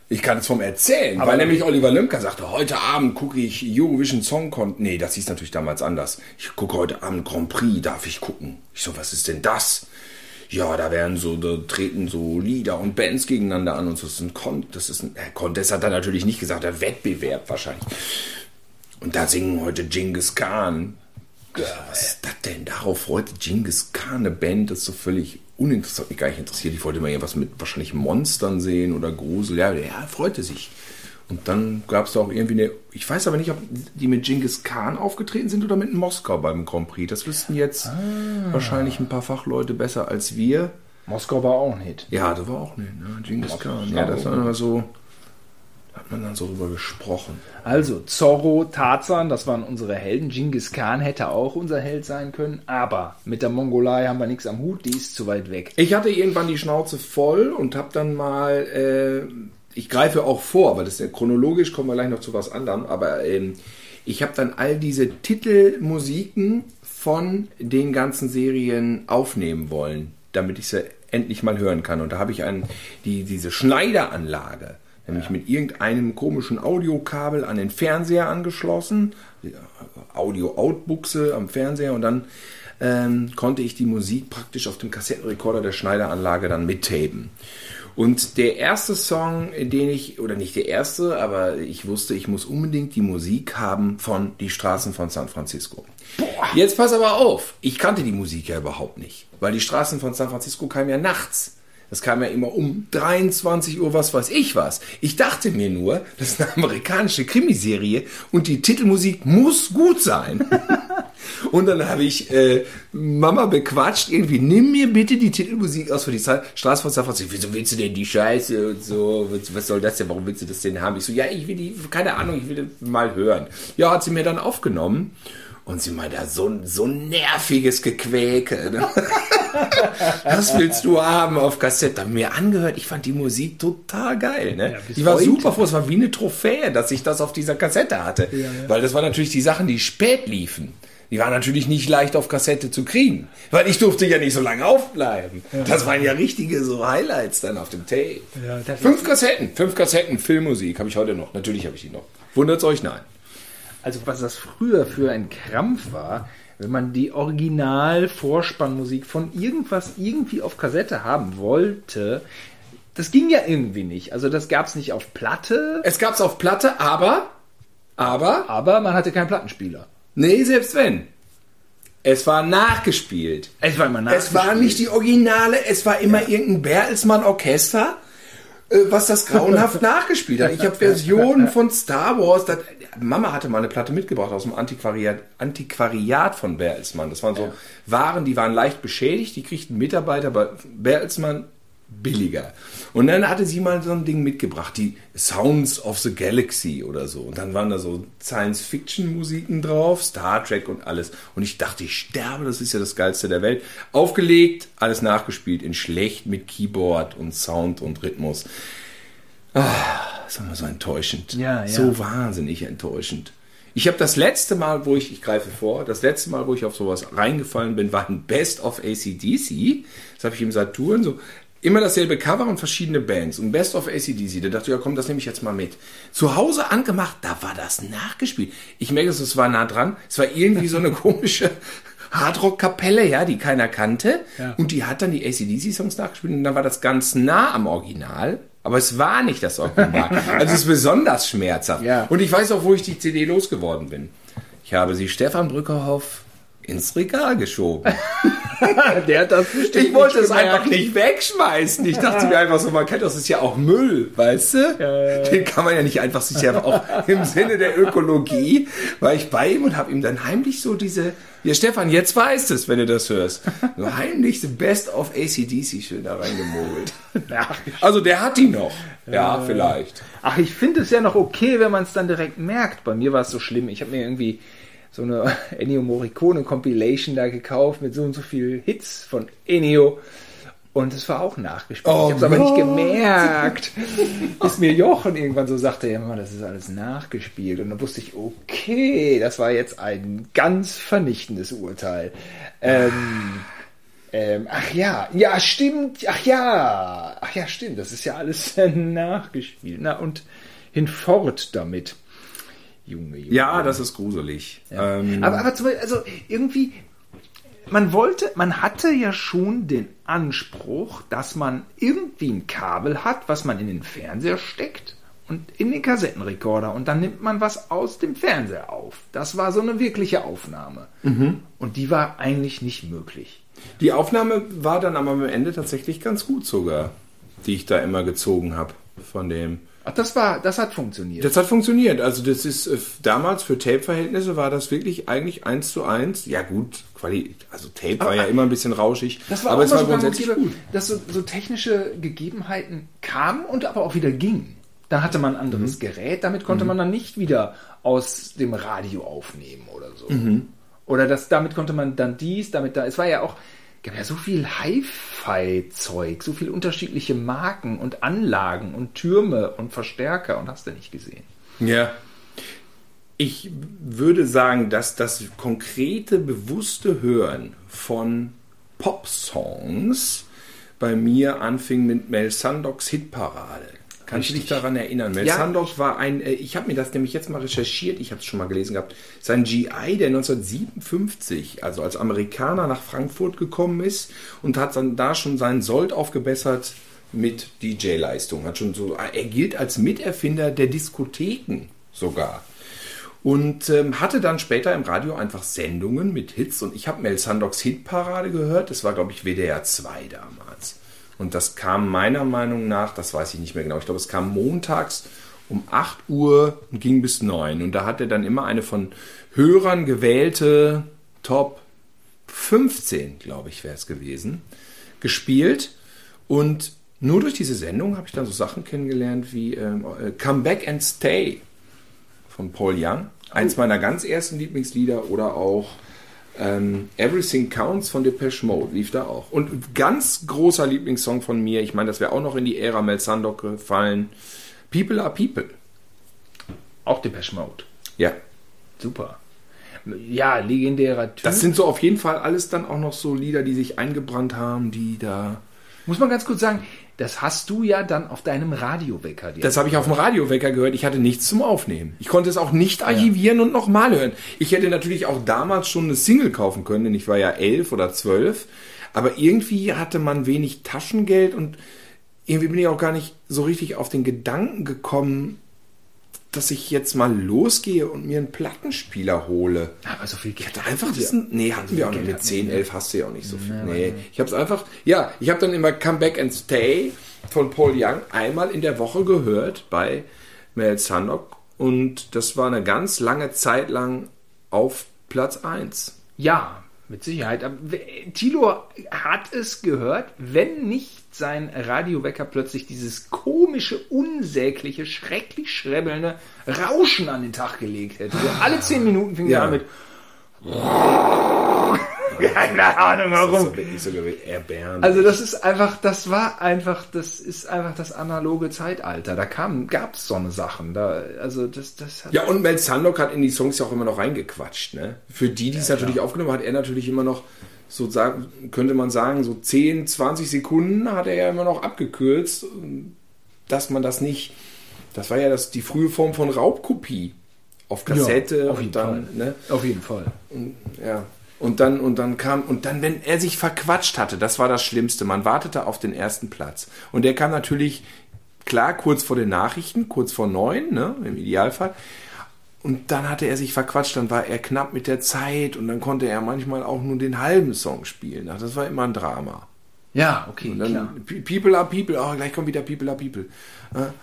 Ich kann es vom Erzählen, Aber- weil nämlich Oliver Lemke sagte, heute Abend gucke ich Eurovision Song Contest. Nee, das hieß natürlich damals anders. Ich gucke heute Abend Grand Prix, darf ich gucken? Ich so, was ist denn das? Ja, da werden so, da treten so Lieder und Bands gegeneinander an und so. Das ist ein Con das ist ein äh, Contest, hat er natürlich nicht gesagt, ein Wettbewerb wahrscheinlich. Und da singen heute Genghis Khan. Was ist das denn? Darauf freute Genghis Khan eine Band, das ist so völlig uninteressant, mich gar nicht interessiert. Ich wollte mal irgendwas mit wahrscheinlich Monstern sehen oder Grusel. Ja, der freute sich. Und dann gab es da auch irgendwie eine, ich weiß aber nicht, ob die mit Genghis Khan aufgetreten sind oder mit Moskau beim Grand Prix. Das wüssten jetzt wahrscheinlich ein paar Fachleute besser als wir. Moskau war auch ein Hit. Ja, das war auch nicht, ne? Genghis Khan. Ja, das war immer so, hat man dann so drüber gesprochen. Also Zorro, Tarzan, das waren unsere Helden. Genghis Khan hätte auch unser Held sein können. Aber mit der Mongolei haben wir nichts am Hut, die ist zu weit weg. Ich hatte irgendwann die Schnauze voll und habe dann mal, äh, ich greife auch vor, weil das ist ja chronologisch, kommen wir gleich noch zu was anderem, aber ähm, ich habe dann all diese Titelmusiken von den ganzen Serien aufnehmen wollen, damit ich sie endlich mal hören kann. Und da habe ich einen, die, diese Schneideranlage, nämlich mit irgendeinem komischen Audiokabel an den Fernseher angeschlossen, Audio-Out-Buchse am Fernseher und dann ähm, konnte ich die Musik praktisch auf dem Kassettenrekorder der Schneideranlage dann mittapen. Und der erste Song, den ich, oder nicht der erste, aber ich wusste, ich muss unbedingt die Musik haben von Die Straßen von San Francisco. Jetzt pass aber auf, ich kannte die Musik ja überhaupt nicht, weil die Straßen von San Francisco kamen ja nachts. Das kam ja immer um 23 Uhr, was weiß ich was. Ich dachte mir nur, das ist eine amerikanische Krimiserie und die Titelmusik muss gut sein. Und dann habe ich äh, Mama bequatscht, irgendwie, nimm mir bitte die Titelmusik aus für die Zeit. Straße von San. Wieso willst du denn die Scheiße und so? Was, was soll das denn? Warum willst du das denn haben? Ich so, ja, ich will die, keine Ahnung, ich will das mal hören. Ja, hat sie mir dann aufgenommen. Und sie meinte, so, so ein nerviges Gequäke. Ne? Was willst du haben auf Kassette? Hab mir angehört. Ich fand die Musik total geil. Ne? bis die war heute. super froh. Es war wie eine Trophäe, dass ich das auf dieser Kassette hatte. Weil das waren natürlich die Sachen, die spät liefen. Die waren natürlich nicht leicht auf Kassette zu kriegen. Weil ich durfte ja nicht so lange aufbleiben. Das waren ja richtige so Highlights dann auf dem Tape. Ja, das- fünf Kassetten. Fünf Kassetten Filmmusik habe ich heute noch. Natürlich habe ich die noch. Wundert's euch? Nein. Also was das früher für ein Krampf war, wenn man die Original-Vorspannmusik von irgendwas irgendwie auf Kassette haben wollte, das ging ja irgendwie nicht. Also das gab es nicht auf Platte, Es gab's auf Platte, aber, aber, aber man hatte keinen Plattenspieler. nee, selbst wenn. Es war nachgespielt. Es war immer Es war nicht die Originale, es war immer irgendein Bertelsmann-Orchester, äh, was das grauenhaft nachgespielt hat. Ich habe Versionen von Star Wars. Das, Mama hatte mal eine Platte mitgebracht aus dem Antiquariat, Antiquariat von Bertelsmann. Das waren so Waren, die waren leicht beschädigt, die kriegten Mitarbeiter bei Bertelsmann billiger. Und dann hatte sie mal so ein Ding mitgebracht, die Sounds of the Galaxy oder so. Und dann waren da so Science-Fiction-Musiken drauf, Star Trek und alles. Und ich dachte, ich sterbe, das ist ja das Geilste der Welt. Aufgelegt, alles nachgespielt in schlecht mit Keyboard und Sound und Rhythmus. Ah, das immer so enttäuschend. Ja, ja. So wahnsinnig enttäuschend. Ich habe das letzte Mal, wo ich, ich greife vor, das letzte Mal, wo ich auf sowas reingefallen bin, war ein Best of ACDC. Das habe ich im Saturn so. Immer dasselbe Cover und verschiedene Bands. Und Best of ACDC. Da dachte ich, ja komm, das nehme ich jetzt mal mit. Zu Hause angemacht, da war das nachgespielt. Ich merke, es war nah dran. Es war irgendwie so eine komische Hardrock-Kapelle, ja, die keiner kannte. Ja. Und die hat dann die ACDC-Songs nachgespielt. Und dann war das ganz nah am Original. Aber es war nicht das Original. Also es ist besonders schmerzhaft. Ja. Und ich weiß auch, wo ich die CD losgeworden bin. Ich habe sie Stefan Brückerhoff ins Regal geschoben. Der hat das bestimmt Ich wollte es gemerkt. einfach nicht wegschmeißen. Ich dachte mir einfach so, man kennt das, ist ja auch Müll, weißt du? Den kann man ja nicht einfach sich ja auch im Sinne der Ökologie, war ich bei ihm und habe ihm dann heimlich so diese, ja Stefan, jetzt weißt es, wenn du das hörst, so heimlich the Best of ACDC schön da reingemogelt. Also der hat die noch. Ja, vielleicht. Ach, ich finde es ja noch okay, wenn man es dann direkt merkt. Bei mir war es so schlimm. Ich habe mir irgendwie so eine Ennio Morricone Compilation da gekauft mit so und so viel Hits von Ennio. Und es war auch nachgespielt. Oh ich habe es aber nicht gemerkt. Bis mir Jochen irgendwann so sagte, ja, das ist alles nachgespielt. Und dann wusste ich, okay, das war jetzt ein ganz vernichtendes Urteil. Ähm, ähm, ach ja, ja, stimmt, ach ja, ach ja, stimmt, das ist ja alles nachgespielt. Na und hinfort damit. Junge, Junge. Ja, das ist gruselig. Ähm, Aber, aber zum Beispiel, also irgendwie, man wollte, man hatte ja schon den Anspruch, dass man irgendwie ein Kabel hat, was man in den Fernseher steckt und in den Kassettenrekorder und dann nimmt man was aus dem Fernseher auf. Das war so eine wirkliche Aufnahme. Und die war eigentlich nicht möglich. die Aufnahme war dann aber am Ende tatsächlich ganz gut sogar, die ich da immer gezogen habe von dem. Ach, das war, das hat funktioniert. Das hat funktioniert. Also das ist äh, damals für Tape-Verhältnisse war das wirklich eigentlich eins zu eins. Ja gut, Quali also Tape war ja immer ein bisschen rauschig, Das war aber es war so grundsätzlich gut. dass so, so technische Gegebenheiten kamen und aber auch wieder gingen. Dann hatte man ein anderes Mhm. Gerät, damit konnte man dann nicht wieder aus dem Radio aufnehmen oder so. Mhm. Oder das, damit konnte man dann dies, damit da. Es war ja auch, gab ja so viel Hi-Fi-Zeug, so viel unterschiedliche Marken und Anlagen und Türme und Verstärker und hast du nicht gesehen. Ja. Ich würde sagen, dass das konkrete, bewusste Hören von Pop-Songs bei mir anfing mit Mel Sandocks Hitparade. Kannst du dich daran erinnern? Mel Ja. Sandock war ein, äh, ich habe mir das nämlich jetzt mal recherchiert, ich habe es schon mal gelesen gehabt, sein GI, der 1957, also als Amerikaner nach Frankfurt gekommen ist und hat dann da schon seinen Sold aufgebessert mit DJ-Leistung. Hat schon so, er gilt als Miterfinder der Diskotheken sogar. Und ähm, hatte dann später im Radio einfach Sendungen mit Hits. Und ich habe Mel Sandocks Hitparade gehört. Das war, glaube ich, WDR 2 damals. Und das kam meiner Meinung nach, das weiß ich nicht mehr genau, ich glaube, es kam montags um 8 Uhr und ging bis 9. Und da hat er dann immer eine von Hörern gewählte Top 15, glaube ich, wäre es gewesen, gespielt. Und nur durch diese Sendung habe ich dann so Sachen kennengelernt wie ähm, äh, Come Back and Stay von Paul Young. Eins meiner ganz ersten Lieblingslieder oder auch ähm, Everything Counts von Depeche Mode lief da auch. Und ein ganz großer Lieblingssong von mir, ich meine, das wäre auch noch in die Ära Mel Sandock gefallen, People are People. Auch Depeche Mode. Ja, Super. Ja, legendärer Typ. das sind so auf jeden Fall alles dann auch noch so Lieder, die sich eingebrannt haben, die da... Muss man ganz kurz sagen, das hast du ja dann auf deinem Radiowecker. Das habe ich auf dem Radiowecker gehört. Ich hatte nichts zum Aufnehmen. Ich konnte es auch nicht archivieren und nochmal hören. Ich hätte natürlich auch damals schon eine Single kaufen können, denn ich war ja elf oder zwölf. Aber irgendwie hatte man wenig Taschengeld und irgendwie bin ich auch gar nicht so richtig auf den Gedanken gekommen, dass ich jetzt mal losgehe und mir einen Plattenspieler hole. Aber so viel Geld. Einfach hatten das, wir. nee, hatten wir auch nicht. Mit hatten 10, wir 11 hast du ja auch nicht so viel. Nee, ich habe es einfach, ja, ich habe dann immer Come Back and Stay von Paul Young einmal in der Woche gehört bei Mel Sandock und das war eine ganz lange Zeit lang auf Platz 1. Ja, mit Sicherheit. Aber Tilo hat es gehört, wenn nicht sein Radiowecker plötzlich dieses komische, unsägliche, schrecklich schrebbelnde Rauschen an den Tag gelegt hätte. So alle zehn Minuten fing Ja. er an mit. Keine Ahnung warum. Also das ist einfach, das war einfach, das ist einfach das analoge Zeitalter. Da kam, gab's so eine Sachen. Da, also das, das hat Ja, und Mel Sandock hat in die Songs ja auch immer noch reingequatscht. Ne? Für die, die es natürlich aufgenommen hat, er natürlich immer noch, so könnte man sagen, so 10, 20 Sekunden hat er ja immer noch abgekürzt, dass man das nicht, das war ja das, die frühe Form von Raubkopie auf Kassette Ja, auf jeden und dann, Fall. ne? Auf jeden Fall. Ja. Und dann, und dann kam, und dann, wenn er sich verquatscht hatte, das war das Schlimmste. Man wartete auf den ersten Platz. Und der kam natürlich, klar, kurz vor den Nachrichten, kurz vor neun, ne, im Idealfall. Und dann hatte er sich verquatscht, dann war er knapp mit der Zeit und dann konnte er manchmal auch nur den halben Song spielen. Ach, das war immer ein Drama. Ja, okay, Und dann klar. Pe- People are People, oh, gleich kommt wieder People are People.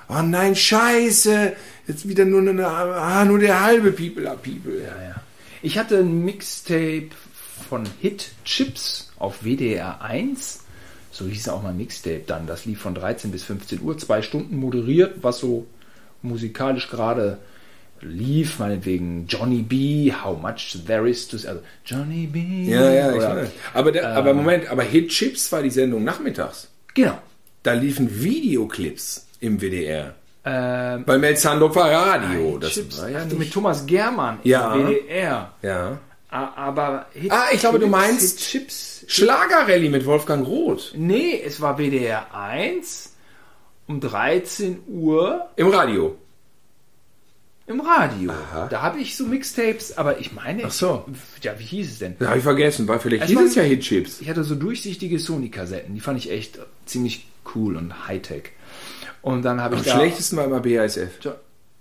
Oh nein, scheiße, jetzt wieder nur, eine, ah, nur der halbe People are People. Ja, ja. Ich hatte ein Mixtape von Hit Chips auf WDR 1. So hieß auch mal Mixtape dann. Das lief von 13 bis 15 Uhr, zwei Stunden moderiert, was so musikalisch gerade lief, meinetwegen Johnny B, How Much There Is to Also Johnny B. Ja, ja, ich oder- weiß. Aber, der, aber Moment, aber Hit Chips war die Sendung nachmittags. Genau. Da liefen Videoclips im WDR. Ähm, Bei Mel Sandok war Radio. Das Chips. war ja Ach, mit Thomas Germann im Ja. WDR. Ja. Aber Hit Ah, ich glaube, du Chips, meinst- Hit Chips. Schlagerrallye mit Wolfgang Roth. Nee, es war WDR 1 um 13 Uhr Im Radio. Im Radio. Da habe ich so Mixtapes, aber ich meine, Ach so. ja, wie hieß es denn? Das habe ich vergessen, weil vielleicht Es hieß war- es ja Hit Chips. Ich hatte so durchsichtige Sony-Kassetten, die fand ich echt ziemlich cool und Hightech. Und dann habe ich Am da schlechtesten war immer BASF.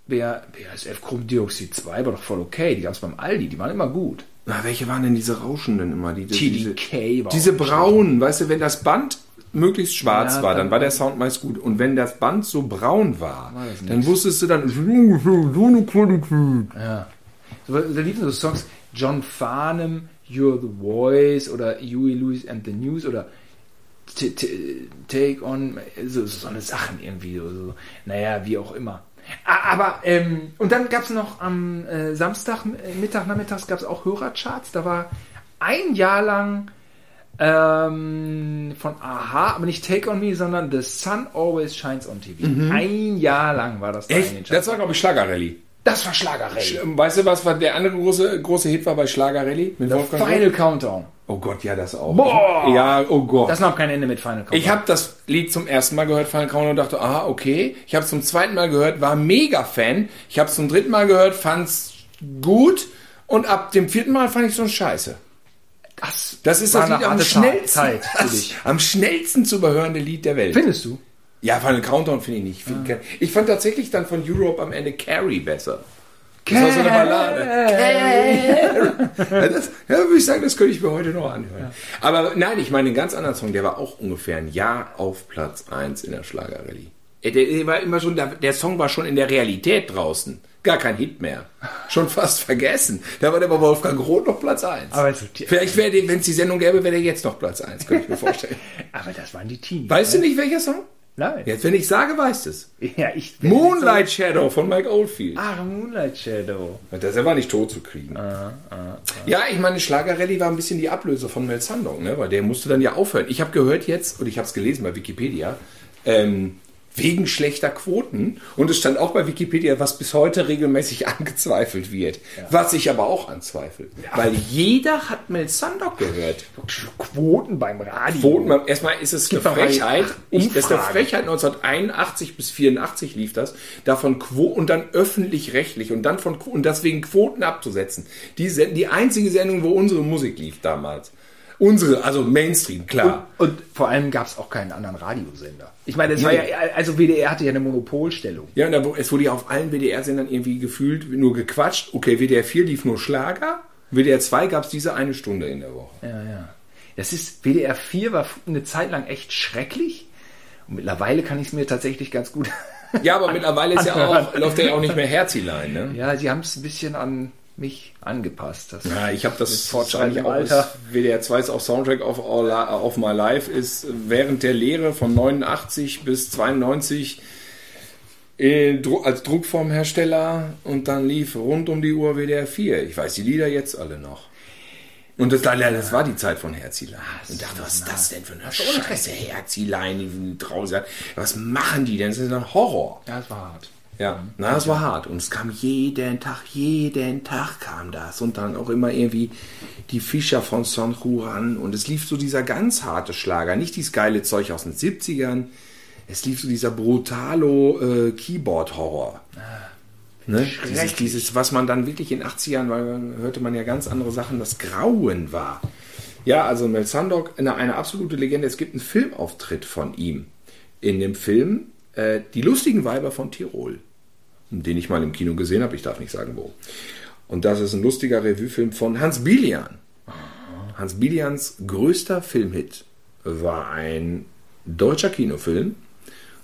BASF Chromdioxid 2 war doch voll okay, die gab es beim Aldi, die waren immer gut. Na, welche waren denn diese Rauschenden immer? Die, diese, TDK war diese braunen, weißt du, wenn das Band möglichst schwarz Ja, war, dann dann- war der Sound meist gut. Und wenn das Band so braun war, War dann wusstest du dann, So eine Qualität. Ja. So, da liefen so Songs, John Farnham, You're the Voice oder Huey Lewis and the News oder T- T- Take on, so, so eine Sachen irgendwie. So, so. Naja, wie auch immer. A- Aber, ähm, und dann gab es noch am äh, Samstag, äh, Mittag, Nachmittags gab es auch Hörercharts. Da war ein Jahr lang ähm, von Aha, aber nicht Take on Me, sondern The Sun Always Shines on TV. Ein Jahr lang war das da in den Mhm. echt? Das war, glaube ich, Schlagerrallye. Das war Schlagerrallye. Weißt du, was war der andere große, große Hit war bei Schlagerrallye? Mit Wolfgang Final Roth? Countdown. Oh Gott, ja, das auch. Boah! Ja, oh Gott. Das nahm kein Ende mit Final Countdown. Ich habe das Lied zum ersten Mal gehört, Final Countdown, und dachte, aha, okay. Ich habe es zum zweiten Mal gehört, war mega Fan. Ich habe es zum dritten Mal gehört, fand's gut. Und ab dem vierten Mal fand ich so scheiße. Das, Das ist das eine Lied am schnellsten, Zeit für das dich. am schnellsten zu überhörende Lied der Welt. Findest du? Ja, Final Countdown finde ich nicht. Ich find- Ich fand tatsächlich dann von Europe am Ende Carrie besser. Das war so eine Ballade. Ja, das, ja, würde ich sagen, das könnte ich mir heute noch anhören. Aber nein, ich meine einen ganz anderen Song, der war auch ungefähr ein Jahr auf Platz 1 in der Schlagerrallye. Der, der war immer schon, der, der Song war schon in der Realität draußen. Gar kein Hit mehr. Schon fast vergessen. Da war der bei Wolfgang Roth noch Platz 1. Aber so- Vielleicht wäre, wenn es die Sendung gäbe, wäre der jetzt noch Platz 1, könnte ich mir vorstellen. Aber das waren die Teenies. Weißt du nicht, welcher Song? Nein. Jetzt, wenn ich sage, weißt du es. Ja, ich. Moonlight Shadow von Mike Oldfield. Ah, Moonlight Shadow. Der war nicht tot zu kriegen. Ja, ich meine, Schlagerrallye war ein bisschen die Ablöse von Mel Sandong, ne? weil der musste dann ja aufhören. Ich habe gehört jetzt, und ich habe es gelesen bei Wikipedia, ähm, wegen schlechter Quoten, und es stand auch bei Wikipedia, was bis heute regelmäßig angezweifelt wird, was ich aber auch anzweifle. Weil jeder hat Mel Sandong gehört. Quoten beim Radio. Quoten, erstmal ist es eine Frechheit. Ich, das ist eine. Frechheit. 1981 bis 84 lief das. Davon Quo und dann öffentlich-rechtlich und dann von und deswegen Quoten abzusetzen. Die, die einzige Sendung, wo unsere Musik lief damals. Unsere, also Mainstream, klar. Und vor allem gab es auch keinen anderen Radiosender. Ich meine, es war ja, also WDR hatte ja eine Monopolstellung. Ja, und da, es wurde ja auf allen WDR-Sendern irgendwie gefühlt nur gequatscht. Okay, WDR 4 lief nur Schlager. WDR 2 gab es diese eine Stunde in der Woche. Ja, ja. Das ist, WDR 4 war eine Zeit lang echt schrecklich. Und mittlerweile kann ich es mir tatsächlich ganz gut. Ja, aber mittlerweile ist ja auch, läuft ja auch nicht mehr Herzilein, ne? ja, sie haben es ein bisschen an mich angepasst. Das Ja, ich habe das fortschreitendem auch Alter. WDR 2 ist auch Soundtrack of, All, of My Life ist während der Lehre von 89 bis 92 äh, als Druckformhersteller und dann lief rund um die Uhr WDR 4. Ich weiß die Lieder jetzt alle noch. Und das, das war die Zeit von Herzilein. Und dachte, was ist das denn für eine Scheiße? Herzilein, die draußen. Was machen die denn? Das ist ein Horror. ja, es war hart. Ja, na, das war hart. Und es kam jeden Tag, jeden Tag kam das. Und dann auch immer irgendwie die Fischer von Son Juan. Und es lief so dieser ganz harte Schlager. Nicht dieses geile Zeug aus den 70ern. Es lief so dieser brutalo äh, Keyboard-Horror. Ne? Dieses, dieses, was man dann wirklich in 80ern, weil dann hörte man ja ganz andere Sachen, das Grauen war. Ja, also Mel Sandok, eine, eine absolute Legende. Es gibt einen Filmauftritt von ihm. In dem Film äh, Die lustigen Weiber von Tirol. den ich mal im Kino gesehen habe. Ich darf nicht sagen, wo. Und das ist ein lustiger Revuefilm von Hans Bilian. Hans Bilians größter Filmhit war ein deutscher Kinofilm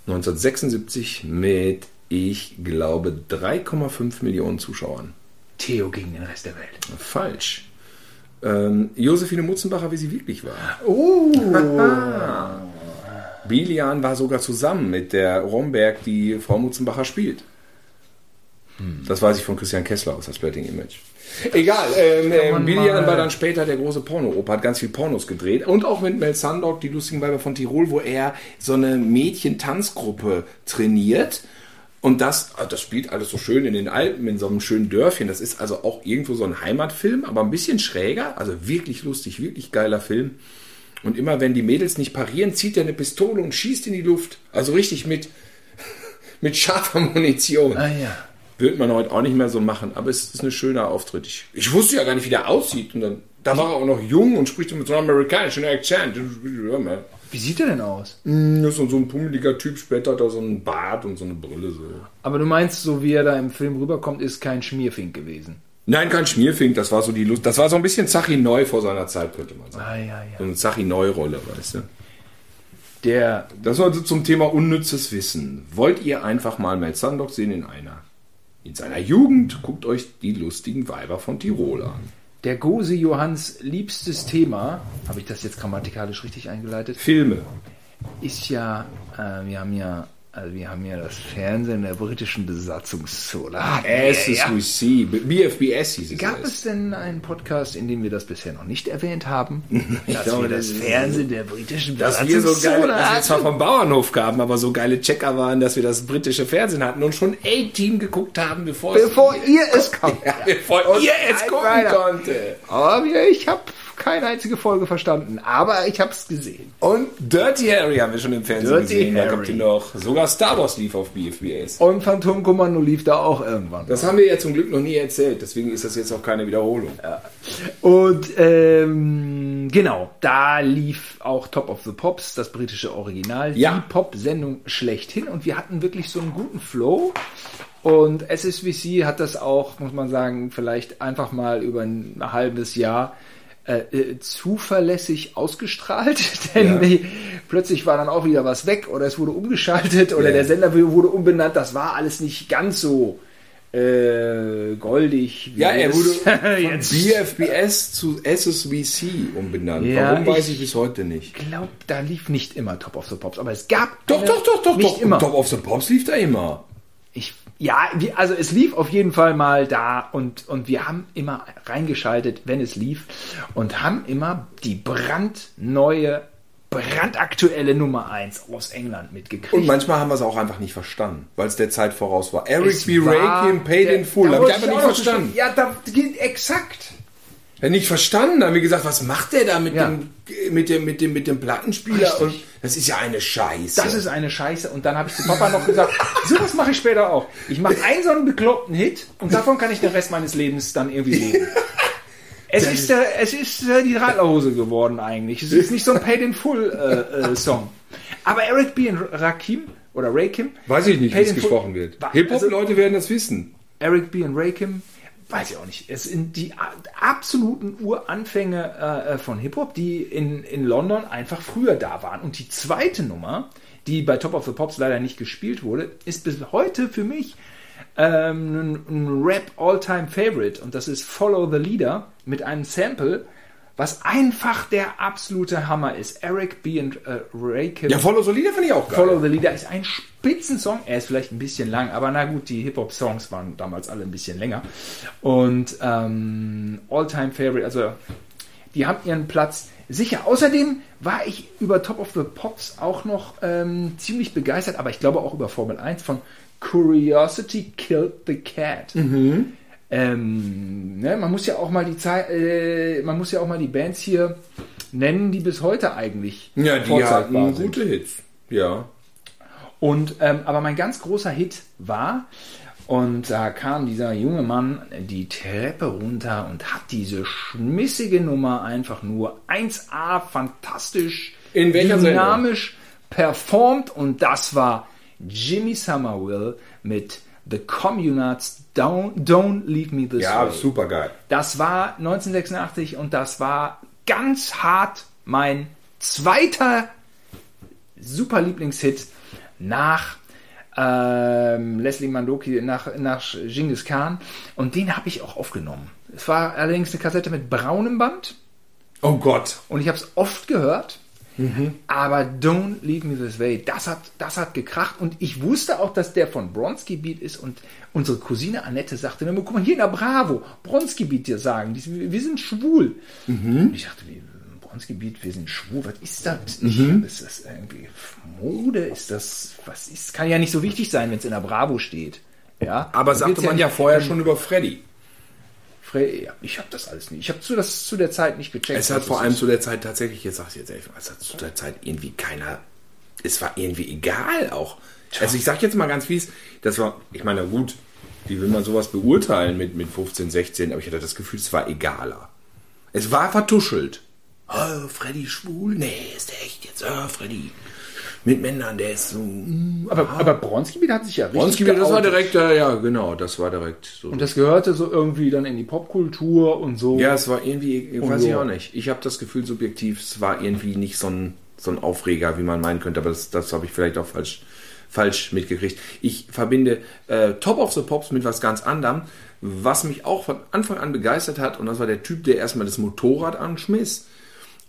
1976 mit, ich glaube, 3,5 Millionen Zuschauern. Theo gegen den Rest der Welt. Falsch. Ähm, Josephine Mutzenbacher, wie sie wirklich war. Oh. Bilian war sogar zusammen mit der Romberg, die Frau Mutzenbacher spielt. Das weiß ich von Christian Kessler aus, das Splitting Image. Egal, ähm, ähm, Bilian war dann später der große Porno-Opa, hat ganz viel Pornos gedreht. Und auch mit Mel Sandok, die lustigen Weiber von Tirol, wo er so eine Mädchen-Tanzgruppe trainiert. Und das, ah, das spielt alles so schön in den Alpen, in so einem schönen Dörfchen. Das ist also auch irgendwo so ein Heimatfilm, aber ein bisschen schräger. Also wirklich lustig, wirklich geiler Film. Und immer wenn die Mädels nicht parieren, zieht er eine Pistole und schießt in die Luft. Also richtig mit, mit scharfer Munition. Ah ja. Wird man heute auch nicht mehr so machen, aber es ist ein schöner Auftritt. Ich, ich wusste ja gar nicht, wie der aussieht. Und dann, da war er auch noch jung und spricht mit so einem amerikanischen Akzent. Wie sieht er denn aus? Mm, ist so so ein pummeliger Typ, später hat er so einen Bart und so eine Brille. So. Aber du meinst, so wie er da im Film rüberkommt, ist kein Schmierfink gewesen. Nein, kein Schmierfink, das war so die Lust. Das war so ein bisschen Zachi Neu vor seiner Zeit, könnte man sagen. Ah ja, So ja. eine Zachi Neu-Rolle, weißt du? Der Das war so zum Thema unnützes Wissen. Wollt ihr einfach mal Mel Sandok sehen in einer? In seiner Jugend guckt euch die lustigen Weiber von Tirol an. Der Gose Johanns liebstes Thema, habe ich das jetzt grammatikalisch richtig eingeleitet, Filme. ist ja, äh, wir haben ja, also wir haben ja das Fernsehen der britischen Besatzungszone. Ah, As ja. BFBS hieß es. Gab es denn einen Podcast, in dem wir das bisher noch nicht erwähnt haben? dass glaube, wir das Fernsehen der britischen dass wir so geile, Besatzungszone dass wir zwar vom Bauernhof kamen, aber so geile Checker waren, dass wir das britische Fernsehen hatten und schon A-Team geguckt haben, bevor, Bevor es, ihr es kommt. ja, bevor ihr es gucken weiter. konnte. Aber ich habe keine einzige Folge verstanden, aber ich habe es gesehen. Und Dirty Harry haben wir schon im Fernsehen Dirty gesehen. Da Harry. kommt ihr noch. Sogar Star Wars lief auf BFBS. Und Phantomkommando lief da auch irgendwann. Das haben wir ja zum Glück noch nie erzählt, deswegen ist das jetzt auch keine Wiederholung. Und ähm, genau, da lief auch Top of the Pops, das britische Original, Ja. die Pop-Sendung schlechthin. Und wir hatten wirklich so einen guten Flow. Und SSVC hat das auch, muss man sagen, vielleicht einfach mal über ein halbes Jahr äh, äh, zuverlässig ausgestrahlt, denn Ja. plötzlich war dann auch wieder was weg oder es wurde umgeschaltet oder Ja. der Sender wurde umbenannt. Das war alles nicht ganz so äh, goldig. wie Ja, er wurde von BFBS zu SSVC umbenannt. Ja, Warum weiß ich- bis heute nicht. Ich glaube, da lief nicht immer Top of the Pops, aber es gab Doch, doch, doch, doch, nicht doch. immer. Top of the Pops lief da immer. Ich, ja, also es lief auf jeden Fall mal da und und wir haben immer reingeschaltet, wenn es lief und haben immer die brandneue, brandaktuelle Nummer 1 aus England mitgekriegt. Und manchmal haben wir es auch einfach nicht verstanden, weil es der Zeit voraus war. Eric B. war Rakim, Paid in Full. Habe ich einfach nicht verstanden. Ja, da geht exakt. Nicht verstanden. Da haben wir gesagt, was macht der da mit, Ja. dem, mit, dem, mit, dem, mit dem Plattenspieler? Richtig. Und das ist ja eine Scheiße. Das ist eine Scheiße. Und dann habe ich zu Papa noch gesagt, sowas mache ich später auch. Ich mache einen so einen bekloppten Hit und davon kann ich den Rest meines Lebens dann irgendwie leben. Es ist, der, es ist äh, die Radlerhose geworden eigentlich. Es ist nicht so ein Paid in Full äh, äh, Song. Aber Eric B. und Rakim oder Rakim. Weiß ich nicht, wie es gesprochen wird. Hip-Hop-Leute werden das wissen. Eric B. und Rakim, weiß ich auch nicht. Es sind die absoluten Uranfänge äh, äh, von Hip-Hop, die in, in London einfach früher da waren. Und die zweite Nummer, die bei Top of the Pops leider nicht gespielt wurde, ist bis heute für mich ähm, ein, ein Rap All-Time Favorite. Und das ist Follow the Leader mit einem Sample, was einfach der absolute Hammer ist. Eric B. und äh, Rakim. Ja, Follow Solida finde ich auch geil. Follow the Leader ist ein Spitzensong. Er ist vielleicht ein bisschen lang, aber na gut, die Hip-Hop-Songs waren damals alle ein bisschen länger. Und ähm, All-Time Favorite, also die haben ihren Platz sicher. Außerdem war ich über Top of the Pops auch noch ähm, ziemlich begeistert, aber ich glaube auch über Formel 1 von Curiosity Killed the Cat. Ähm, ne, man muss ja auch mal die Zeit, äh, man muss ja auch mal die Bands hier nennen, die bis heute eigentlich Ja, die hatten sind. gute Hits. Ja. Und ähm, aber mein ganz großer Hit war, und da kam dieser junge Mann die Treppe runter und hat diese schmissige Nummer einfach nur 1A fantastisch dynamisch performt und das war Jimmy Somerville mit The Communards Don't, Don't Leave Me This Ja, Way. super geil. Das war 1986 und das war ganz hart mein zweiter super Lieblingshit nach ähm, Leslie Mandoki, nach, nach Genghis Khan. Und den habe ich auch aufgenommen. Es war allerdings eine Kassette mit braunem Band Oh Gott. und ich habe es oft gehört. Aber Don't Leave Me This Way, das hat, das hat gekracht. Und ich wusste auch, dass der von Bronski Beat ist. Und unsere Cousine Annette sagte mir, guck mal, hier in der Bravo, Bronski Beat dir sagen, die, wir sind schwul. Und ich dachte, wie, Bronski Beat, wir sind schwul, was ist das? Ist das irgendwie Mode? Ist das, was ist, kann ja nicht so wichtig sein, wenn es in der Bravo steht. Ja, Aber Da sagte man ja vorher schon über Freddy. Ich habe das alles nicht. Ich habe zu, das zu der Zeit nicht gecheckt. Es hat vor allem ist. zu der Zeit tatsächlich, jetzt sag ich jetzt ehrlich, es hat zu der Zeit irgendwie keiner, es war irgendwie egal auch. Also ich sag jetzt mal ganz fies, das war, ich meine, gut, wie will man sowas beurteilen mit, mit 15, 16, aber ich hatte das Gefühl, es war egaler. Es war vertuschelt. Oh, Freddy schwul? Nee, ist der echt jetzt? Oh, Freddy. Mit Männern, der ist so. mm, Aber, aber Bronski Beat hat sich ja richtig Bronski, das war direkt, äh, ja, genau, das war direkt so. Und das gehörte so irgendwie dann in die Popkultur und so. Ja, es war irgendwie, ich weiß so. ich auch nicht. Ich habe das Gefühl subjektiv, es war irgendwie nicht so ein, so ein Aufreger, wie man meinen könnte, aber das, das habe ich vielleicht auch falsch, falsch mitgekriegt. Ich verbinde äh, Top of the Pops mit was ganz anderem, was mich auch von Anfang an begeistert hat, und das war der Typ, der erstmal das Motorrad anschmiss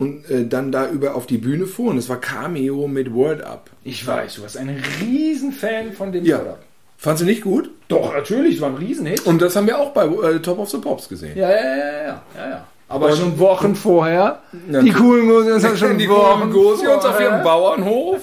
und äh, dann da über auf die Bühne fuhr, und das war Cameo mit Word Up. Ich weiß, du warst ein Riesenfan von dem Ja. Product. Fandst du nicht gut? Doch, natürlich, es war ein Riesenhit. Und das haben wir auch bei äh, Top of the Pops gesehen. Ja, ja, ja, ja, ja, ja. Aber Und- schon Wochen vorher. Ja, die coolen Gosios haben schon die Wochen Gosions auf ihrem Bauernhof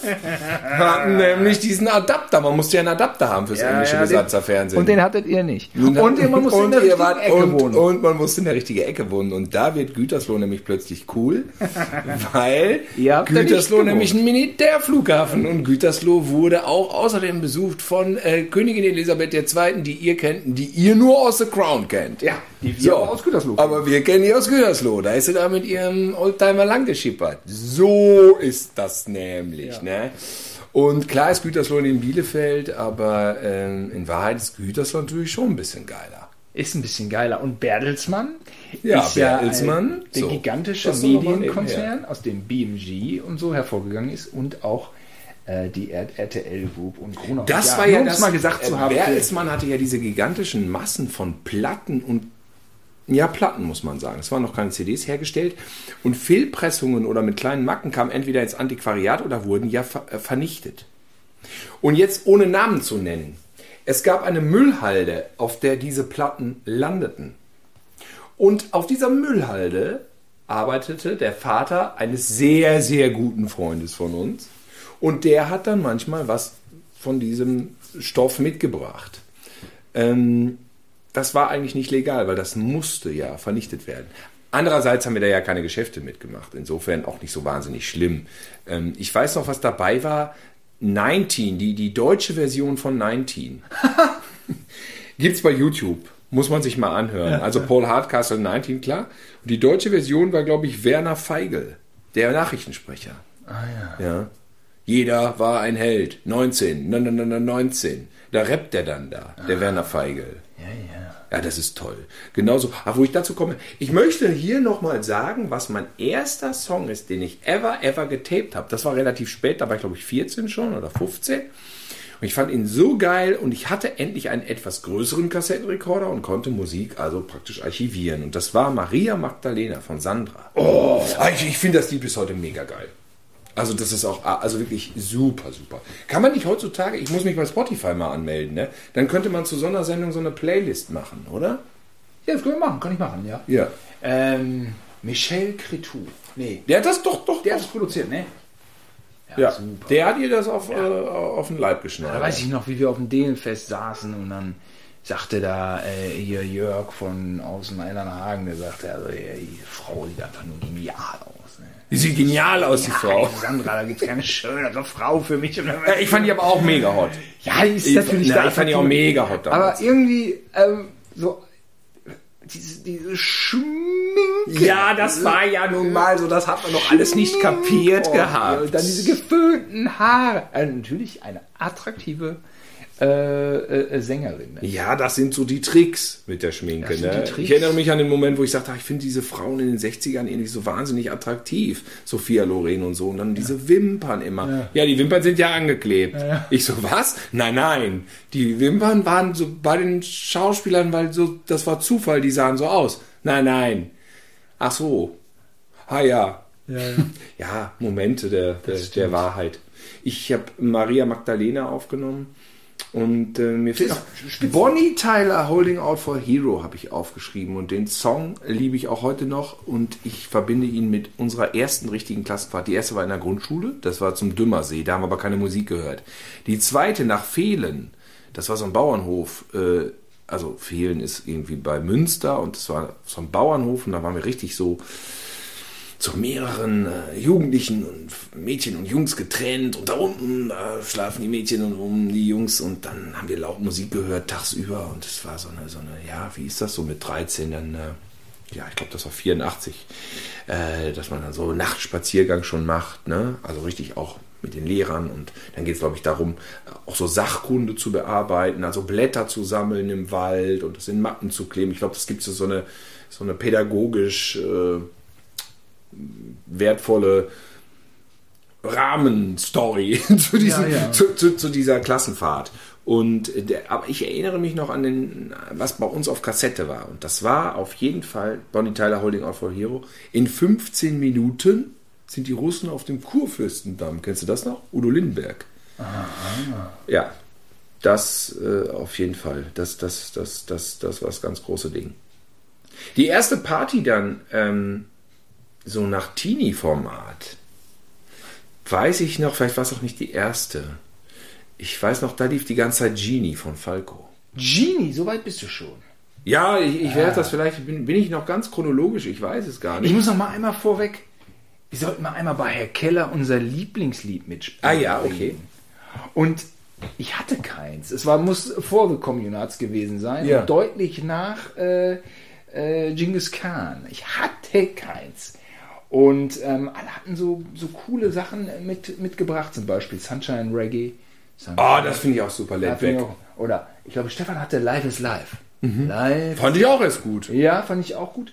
hatten nämlich diesen Adapter. Man musste ja einen Adapter haben fürs Ja, englische ja, Besatzerfernsehen. Und den hattet ihr nicht. Und, Und, man musste in der richtigen Ecke und, wohnen. Und man musste in der richtigen Ecke wohnen. Und da wird Gütersloh nämlich plötzlich cool, weil Gütersloh nämlich ein Militärflughafen und Gütersloh wurde auch außerdem besucht von äh, Königin Elisabeth II., die ihr kennt, die ihr nur aus The Crown kennt. Ja, die wir auch aus Gütersloh. Aber wir kennen die aus Gütersloh. Da ist sie da mit ihrem Oldtimer lang geschippert. So ist das nämlich, ne? Und klar ist Gütersloh in Bielefeld, aber ähm, in Wahrheit ist Gütersloh natürlich schon ein bisschen geiler. Ist ein bisschen geiler. Und Bertelsmann Ja, ist ja Bertelsmann, ein, der so. gigantische Medienkonzern, aus dem BMG und so hervorgegangen ist und auch äh, die RTL Group und Gruner. Das und war ja das. mal gesagt zu haben. Bertelsmann hatte ja diese gigantischen Massen von Platten und ja, Platten muss man sagen. Es waren noch keine CDs hergestellt. Und Fehlpressungen oder mit kleinen Macken kamen entweder ins Antiquariat oder wurden ja äh, vernichtet. Und jetzt ohne Namen zu nennen. Es gab eine Müllhalde, auf der diese Platten landeten. Und auf dieser Müllhalde arbeitete der Vater eines sehr, sehr guten Freundes von uns. Und der hat dann manchmal was von diesem Stoff mitgebracht. Ähm, das war eigentlich nicht legal, weil das musste ja vernichtet werden. Andererseits haben wir da ja keine Geschäfte mitgemacht. Insofern auch nicht so wahnsinnig schlimm. Ähm, ich weiß noch, was dabei war. 19, die, die deutsche Version von 19. Gibt's bei YouTube. Muss man sich mal anhören. also Paul Hardcastle 19, klar. Und die deutsche Version war, glaube ich, Werner Feigl, der Nachrichtensprecher. Ah ja. Ja. Jeder war ein Held. 19, nein, nein, nein, nein, 19. Da rappt der dann da, der Werner Feigl. Ja, ja. Ja, das ist toll. Genauso, aber wo ich dazu komme, ich möchte hier nochmal sagen, was mein erster Song ist, den ich ever, ever getaped habe. Das war relativ spät, da war ich glaube ich 14 schon oder 15. Und ich fand ihn so geil und ich hatte endlich einen etwas größeren Kassettenrekorder und konnte Musik also praktisch archivieren. Und das war Maria Magdalena von Sandra. Oh, ich, ich finde das Lied bis heute mega geil. Also das ist auch, also wirklich super, super. Kann man nicht heutzutage, ich muss mich bei Spotify mal anmelden, ne? Dann könnte man zu Sondersendung so eine Playlist machen, oder? Ja, das können wir machen, kann ich machen, ja. Ja. Ähm, Michel Cretou. Nee, Der hat das doch, doch, der hat es produziert, ne? Ja, super. der hat ihr das auf, äh, auf den Leib geschnallt. Da weiß ich noch, wie wir auf dem Delenfest saßen und dann sagte da äh, hier Jörg von außen Eilernhagen, der sagte, also ey, die Frau sieht einfach nur genial aus. Die sieht genial aus, die Frau. Ey, Sandra, da gibt es keine schönere Frau für mich. Ja, ich fand die aber auch mega hot. ja, die ist Ich- natürlich na, da ich fand die auch mega hot damals. Aber irgendwie ähm, so diese, diese Schminke. Ja, das war ja nun mal so, das hat man doch alles nicht kapiert Oh, gehabt. Und dann diese geföhnten Haare. Also natürlich eine attraktive äh, äh, äh, Sängerin. Ne? Ja, das sind so die Tricks mit der Schminke. Ne? Ich erinnere mich an den Moment, wo ich sagte, ach, ich finde diese Frauen in den 60ern irgendwie so wahnsinnig attraktiv. Sophia Loren und so. Und dann diese Wimpern immer. Ja. die Wimpern sind ja angeklebt. Ich so, was? Nein, nein. Die Wimpern waren so bei den Schauspielern, weil so, das war Zufall, die sahen so aus. Nein, nein. Ach so. Ah ja. Ja, Ja, Momente der, der, der Wahrheit. Ich habe Maria Magdalena aufgenommen und äh, mir fehlt noch Bonnie Tyler Holding Out for Hero habe ich aufgeschrieben. Und den Song liebe ich auch heute noch. Und ich verbinde ihn mit unserer ersten richtigen Klassenfahrt. Die erste war in der Grundschule, das war zum Dümmersee, da haben wir aber keine Musik gehört. Die zweite nach Fehlen, das war so ein Bauernhof, äh, also Fehlen ist irgendwie bei Münster. Und das war so ein Bauernhof. Und da waren wir richtig so zu mehreren äh, Jugendlichen und Mädchen und Jungs getrennt und da unten äh, schlafen die Mädchen und oben die Jungs und dann haben wir laut Musik gehört tagsüber und es war so eine, so eine, ja, wie ist das so mit 13 dann, äh, ja, ich glaube, das war 84, äh, dass man dann so Nachtspaziergang schon macht, ne, also richtig auch mit den Lehrern und dann geht es, glaube ich, darum, auch so Sachkunde zu bearbeiten, also Blätter zu sammeln im Wald und das in Mappen zu kleben. Ich glaube, das gibt so eine, so eine pädagogisch äh, wertvolle Rahmenstory zu, diesem, Ja, ja. Zu, zu, zu dieser Klassenfahrt. Und der, aber ich erinnere mich noch an den, was bei uns auf Kassette war. Und das war auf jeden Fall Bonnie Tyler Holding Out for Hero. In 15 Minuten sind die Russen auf dem Kurfürstendamm. Kennst du das noch? Udo Lindenberg. Ja, das äh, auf jeden Fall. Das, das, das, das, das war das ganz große Ding. Die erste Party dann, ähm, so nach Teenie-Format, weiß ich noch, vielleicht war es auch nicht die erste. Ich weiß noch, da lief die ganze Zeit Genie von Falco. Genie, so weit bist du schon. Ja, ich, ich werde das vielleicht, bin, bin ich noch ganz chronologisch, ich weiß es gar Ich nicht. muss noch mal einmal vorweg. Wir sollten mal einmal bei Herr Keller unser Lieblingslied mitspielen. Ah ja, okay. Und ich hatte keins. Es war, muss vor The Communards gewesen sein. Ja. Und deutlich nach äh, äh, Genghis Khan. Ich hatte keins. Und ähm, alle hatten so, so coole Sachen mit, mitgebracht. Zum Beispiel Sunshine Reggae. Oh, das finde ich auch super, ich Back. Oder ich glaube, Stefan hatte Live is Live. Live Fand ich auch erst gut. ja, fand ich auch gut.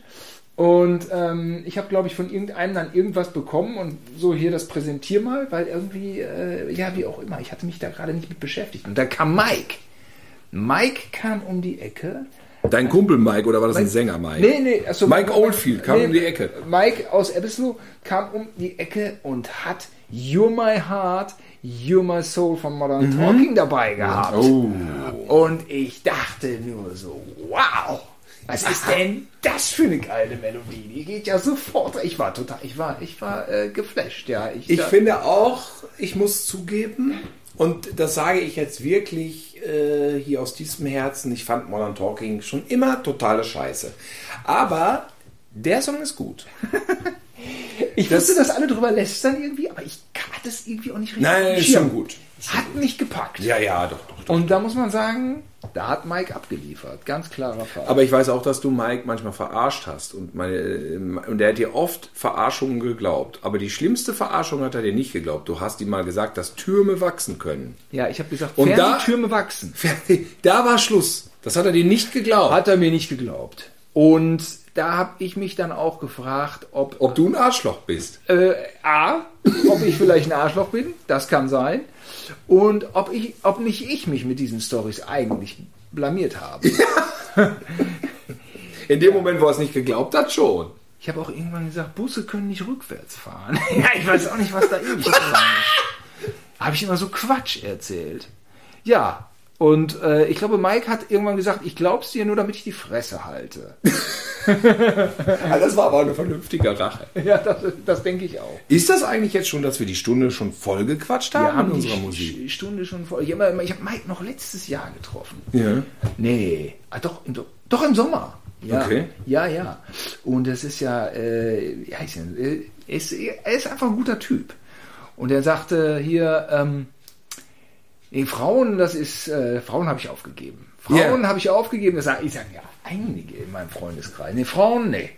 Und ähm, ich habe, glaube ich, von irgendeinem dann irgendwas bekommen und so hier das präsentier mal, weil irgendwie, äh, ja, wie auch immer, ich hatte mich da gerade nicht mit beschäftigt. Und dann kam Mike. Mike kam um die Ecke. Dein Kumpel Mike, oder war das ein Sänger Mike? Nee, nee, achso, Mike Oldfield kam um die Ecke. Mike aus Ebbslow kam um die Ecke und hat You're My Heart, You're My Soul von Modern Talking dabei gehabt. Oh. Und ich dachte nur so, wow, was ist denn das für eine geile Melodie? Die geht ja sofort. Ich war total, ich war, ich war äh, geflasht, ja. Ich finde auch, ich muss zugeben, und das sage ich jetzt wirklich äh, hier aus diesem Herzen, ich fand Modern Talking schon immer totale Scheiße. Aber der Song ist gut. ich wusste, dass alle drüber lästern irgendwie, aber ich hatte es irgendwie auch nicht richtig. Nein, ist schon gut. Hat mich gepackt. Ja, ja, doch, doch. doch. Und da muss man sagen, da hat Mike abgeliefert. Ganz klarer Fall. Aber ich weiß auch, dass du Mike manchmal verarscht hast. Und, meine, äh, und der hat dir oft Verarschungen geglaubt. Aber die schlimmste Verarschung hat er dir nicht geglaubt. Du hast ihm mal gesagt, dass Türme wachsen können. ja, ich habe gesagt, Und da- Türme wachsen. Da war Schluss. Das hat er dir nicht geglaubt. Hat er mir nicht geglaubt. Und da habe ich mich dann auch gefragt, ob Ob du ein Arschloch bist. äh, A, ob ich vielleicht ein Arschloch bin, das kann sein. Und ob ich, ob nicht ich mich mit diesen Stories eigentlich blamiert habe. In dem Moment, wo er es nicht geglaubt hat, schon. Ich habe auch irgendwann gesagt, Busse können nicht rückwärts fahren. ja, ich weiß auch nicht, was da irgendwie dran ist. Habe ich immer so Quatsch erzählt. Ja, und äh, ich glaube, Mike hat irgendwann gesagt, ich glaub's dir nur, damit ich die Fresse halte. Ja, das war aber eine vernünftige Rache. ja, das, das denke ich auch. Ist das eigentlich jetzt schon, dass wir die Stunde schon voll gequatscht haben, Wir haben in die unserer Musik? Sch- Stunde schon voll. Ich habe hab Mike noch letztes Jahr getroffen. Ja. Nee, ah, doch, im, Do- doch im Sommer. Ja, Okay. Ja, ja. Und das ist ja, äh, wie heißt denn, äh, ist, er ist einfach ein guter Typ. Und er sagte hier, ähm, nee, Frauen, das ist, äh, Frauen habe ich aufgegeben. Frauen Ja. habe ich aufgegeben. Das ich sage, ja, einige in meinem Freundeskreis. Nee, Frauen, nee.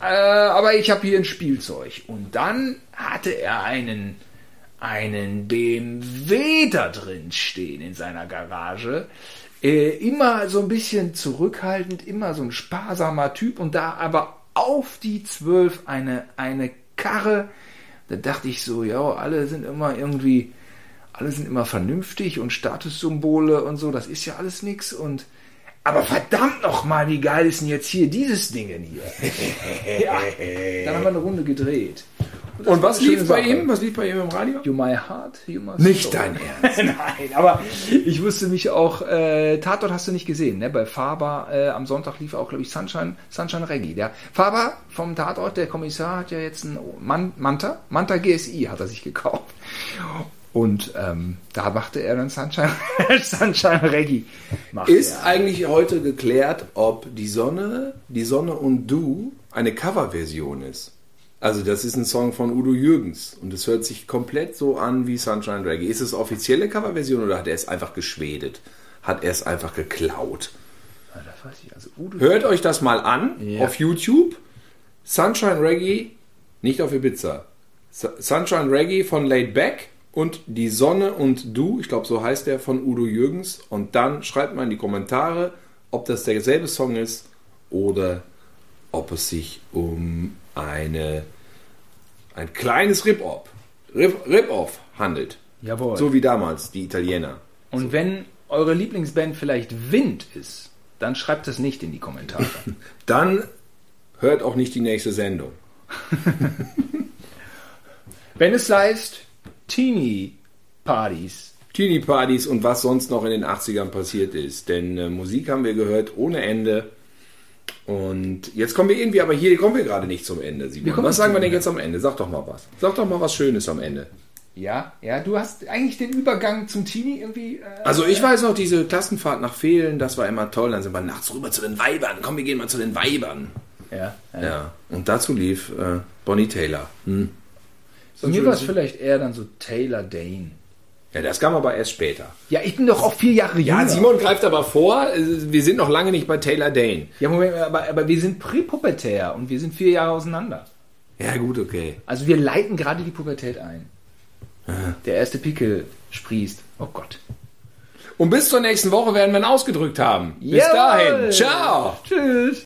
Äh, aber ich habe hier ein Spielzeug. Und dann hatte er einen, einen BMW da drin stehen in seiner Garage. Äh, immer so ein bisschen zurückhaltend, immer so ein sparsamer Typ und da aber auf die zwölf eine, eine Karre. Da dachte ich so, ja, alle sind immer irgendwie, alle sind immer vernünftig und Statussymbole und so, das ist ja alles nix und aber verdammt noch mal, wie geil ist denn jetzt hier dieses Ding hier? ja, dann haben wir eine Runde gedreht. Und war was lief bei Sache. ihm? Was lief bei ihm im Radio? You My Heart, You My Nicht Soul. dein Ernst. Nein, aber ich wusste mich auch, äh, Tatort hast du nicht gesehen, ne? Bei Faber äh, am Sonntag lief auch, glaube ich, Sunshine, Sunshine Reggae. Der Faber vom Tatort, der Kommissar, hat ja jetzt einen Man Manta, Manta GSI hat er sich gekauft. Und ähm, da machte er dann Sunshine, Sunshine Reggae. Ist er. eigentlich heute geklärt, ob die Sonne, die Sonne und du eine Coverversion ist? Also das ist ein Song von Udo Jürgens und es hört sich komplett so an wie Sunshine Reggae. Ist es offizielle Coverversion oder hat er es einfach geschwedet? Hat er es einfach geklaut? Ja, ich. Also Hört euch das mal an Ja. auf YouTube. Sunshine Reggae, nicht auf Ibiza. Su- Sunshine Reggae von Laid Back und Die Sonne und Du, ich glaube so heißt der, von Udo Jürgens. Und dann schreibt mal in die Kommentare, ob das derselbe Song ist oder ob es sich um eine, ein kleines Rip-Off Rip, Rip handelt. Jawohl. So wie damals, die Italiener. Und wenn eure Lieblingsband vielleicht Wind ist, dann schreibt es nicht in die Kommentare. Dann hört auch nicht die nächste Sendung. wenn es heißt Teenie-Partys. Teenie-Partys und was sonst noch in den 80ern passiert ist. Denn äh, Musik haben wir gehört ohne Ende. Und jetzt kommen wir irgendwie, aber hier kommen wir gerade nicht zum Ende. Simon. Was sagen wir denn Ende. jetzt am Ende? Sag doch mal was. Sag doch mal was Schönes am Ende. Ja, ja, du hast eigentlich den Übergang zum Teenie irgendwie. Äh, Also ich weiß noch, diese Klassenfahrt nach Fehlen, das war immer toll. Dann sind wir nachts rüber zu den Weibern. Komm, wir gehen mal zu den Weibern. ja, ja. Ja. Und dazu lief äh, Bonnie Taylor. Hm. Bei mir war es vielleicht eher dann so Taylor Dane. Ja, das kam aber erst später. Ja, ich bin doch auch vier Jahre Ja, jünger. Simon greift aber vor. äh, Wir sind noch lange nicht bei Taylor Dane. Ja, Moment, aber, aber wir sind präpubertär und wir sind vier Jahre auseinander. Ja, gut, okay. Also wir leiten gerade die Pubertät ein. Der erste Pickel sprießt. Oh Gott. Und bis zur nächsten Woche werden wir ihn ausgedrückt haben. Bis Jawohl. dahin. Ciao. Tschüss.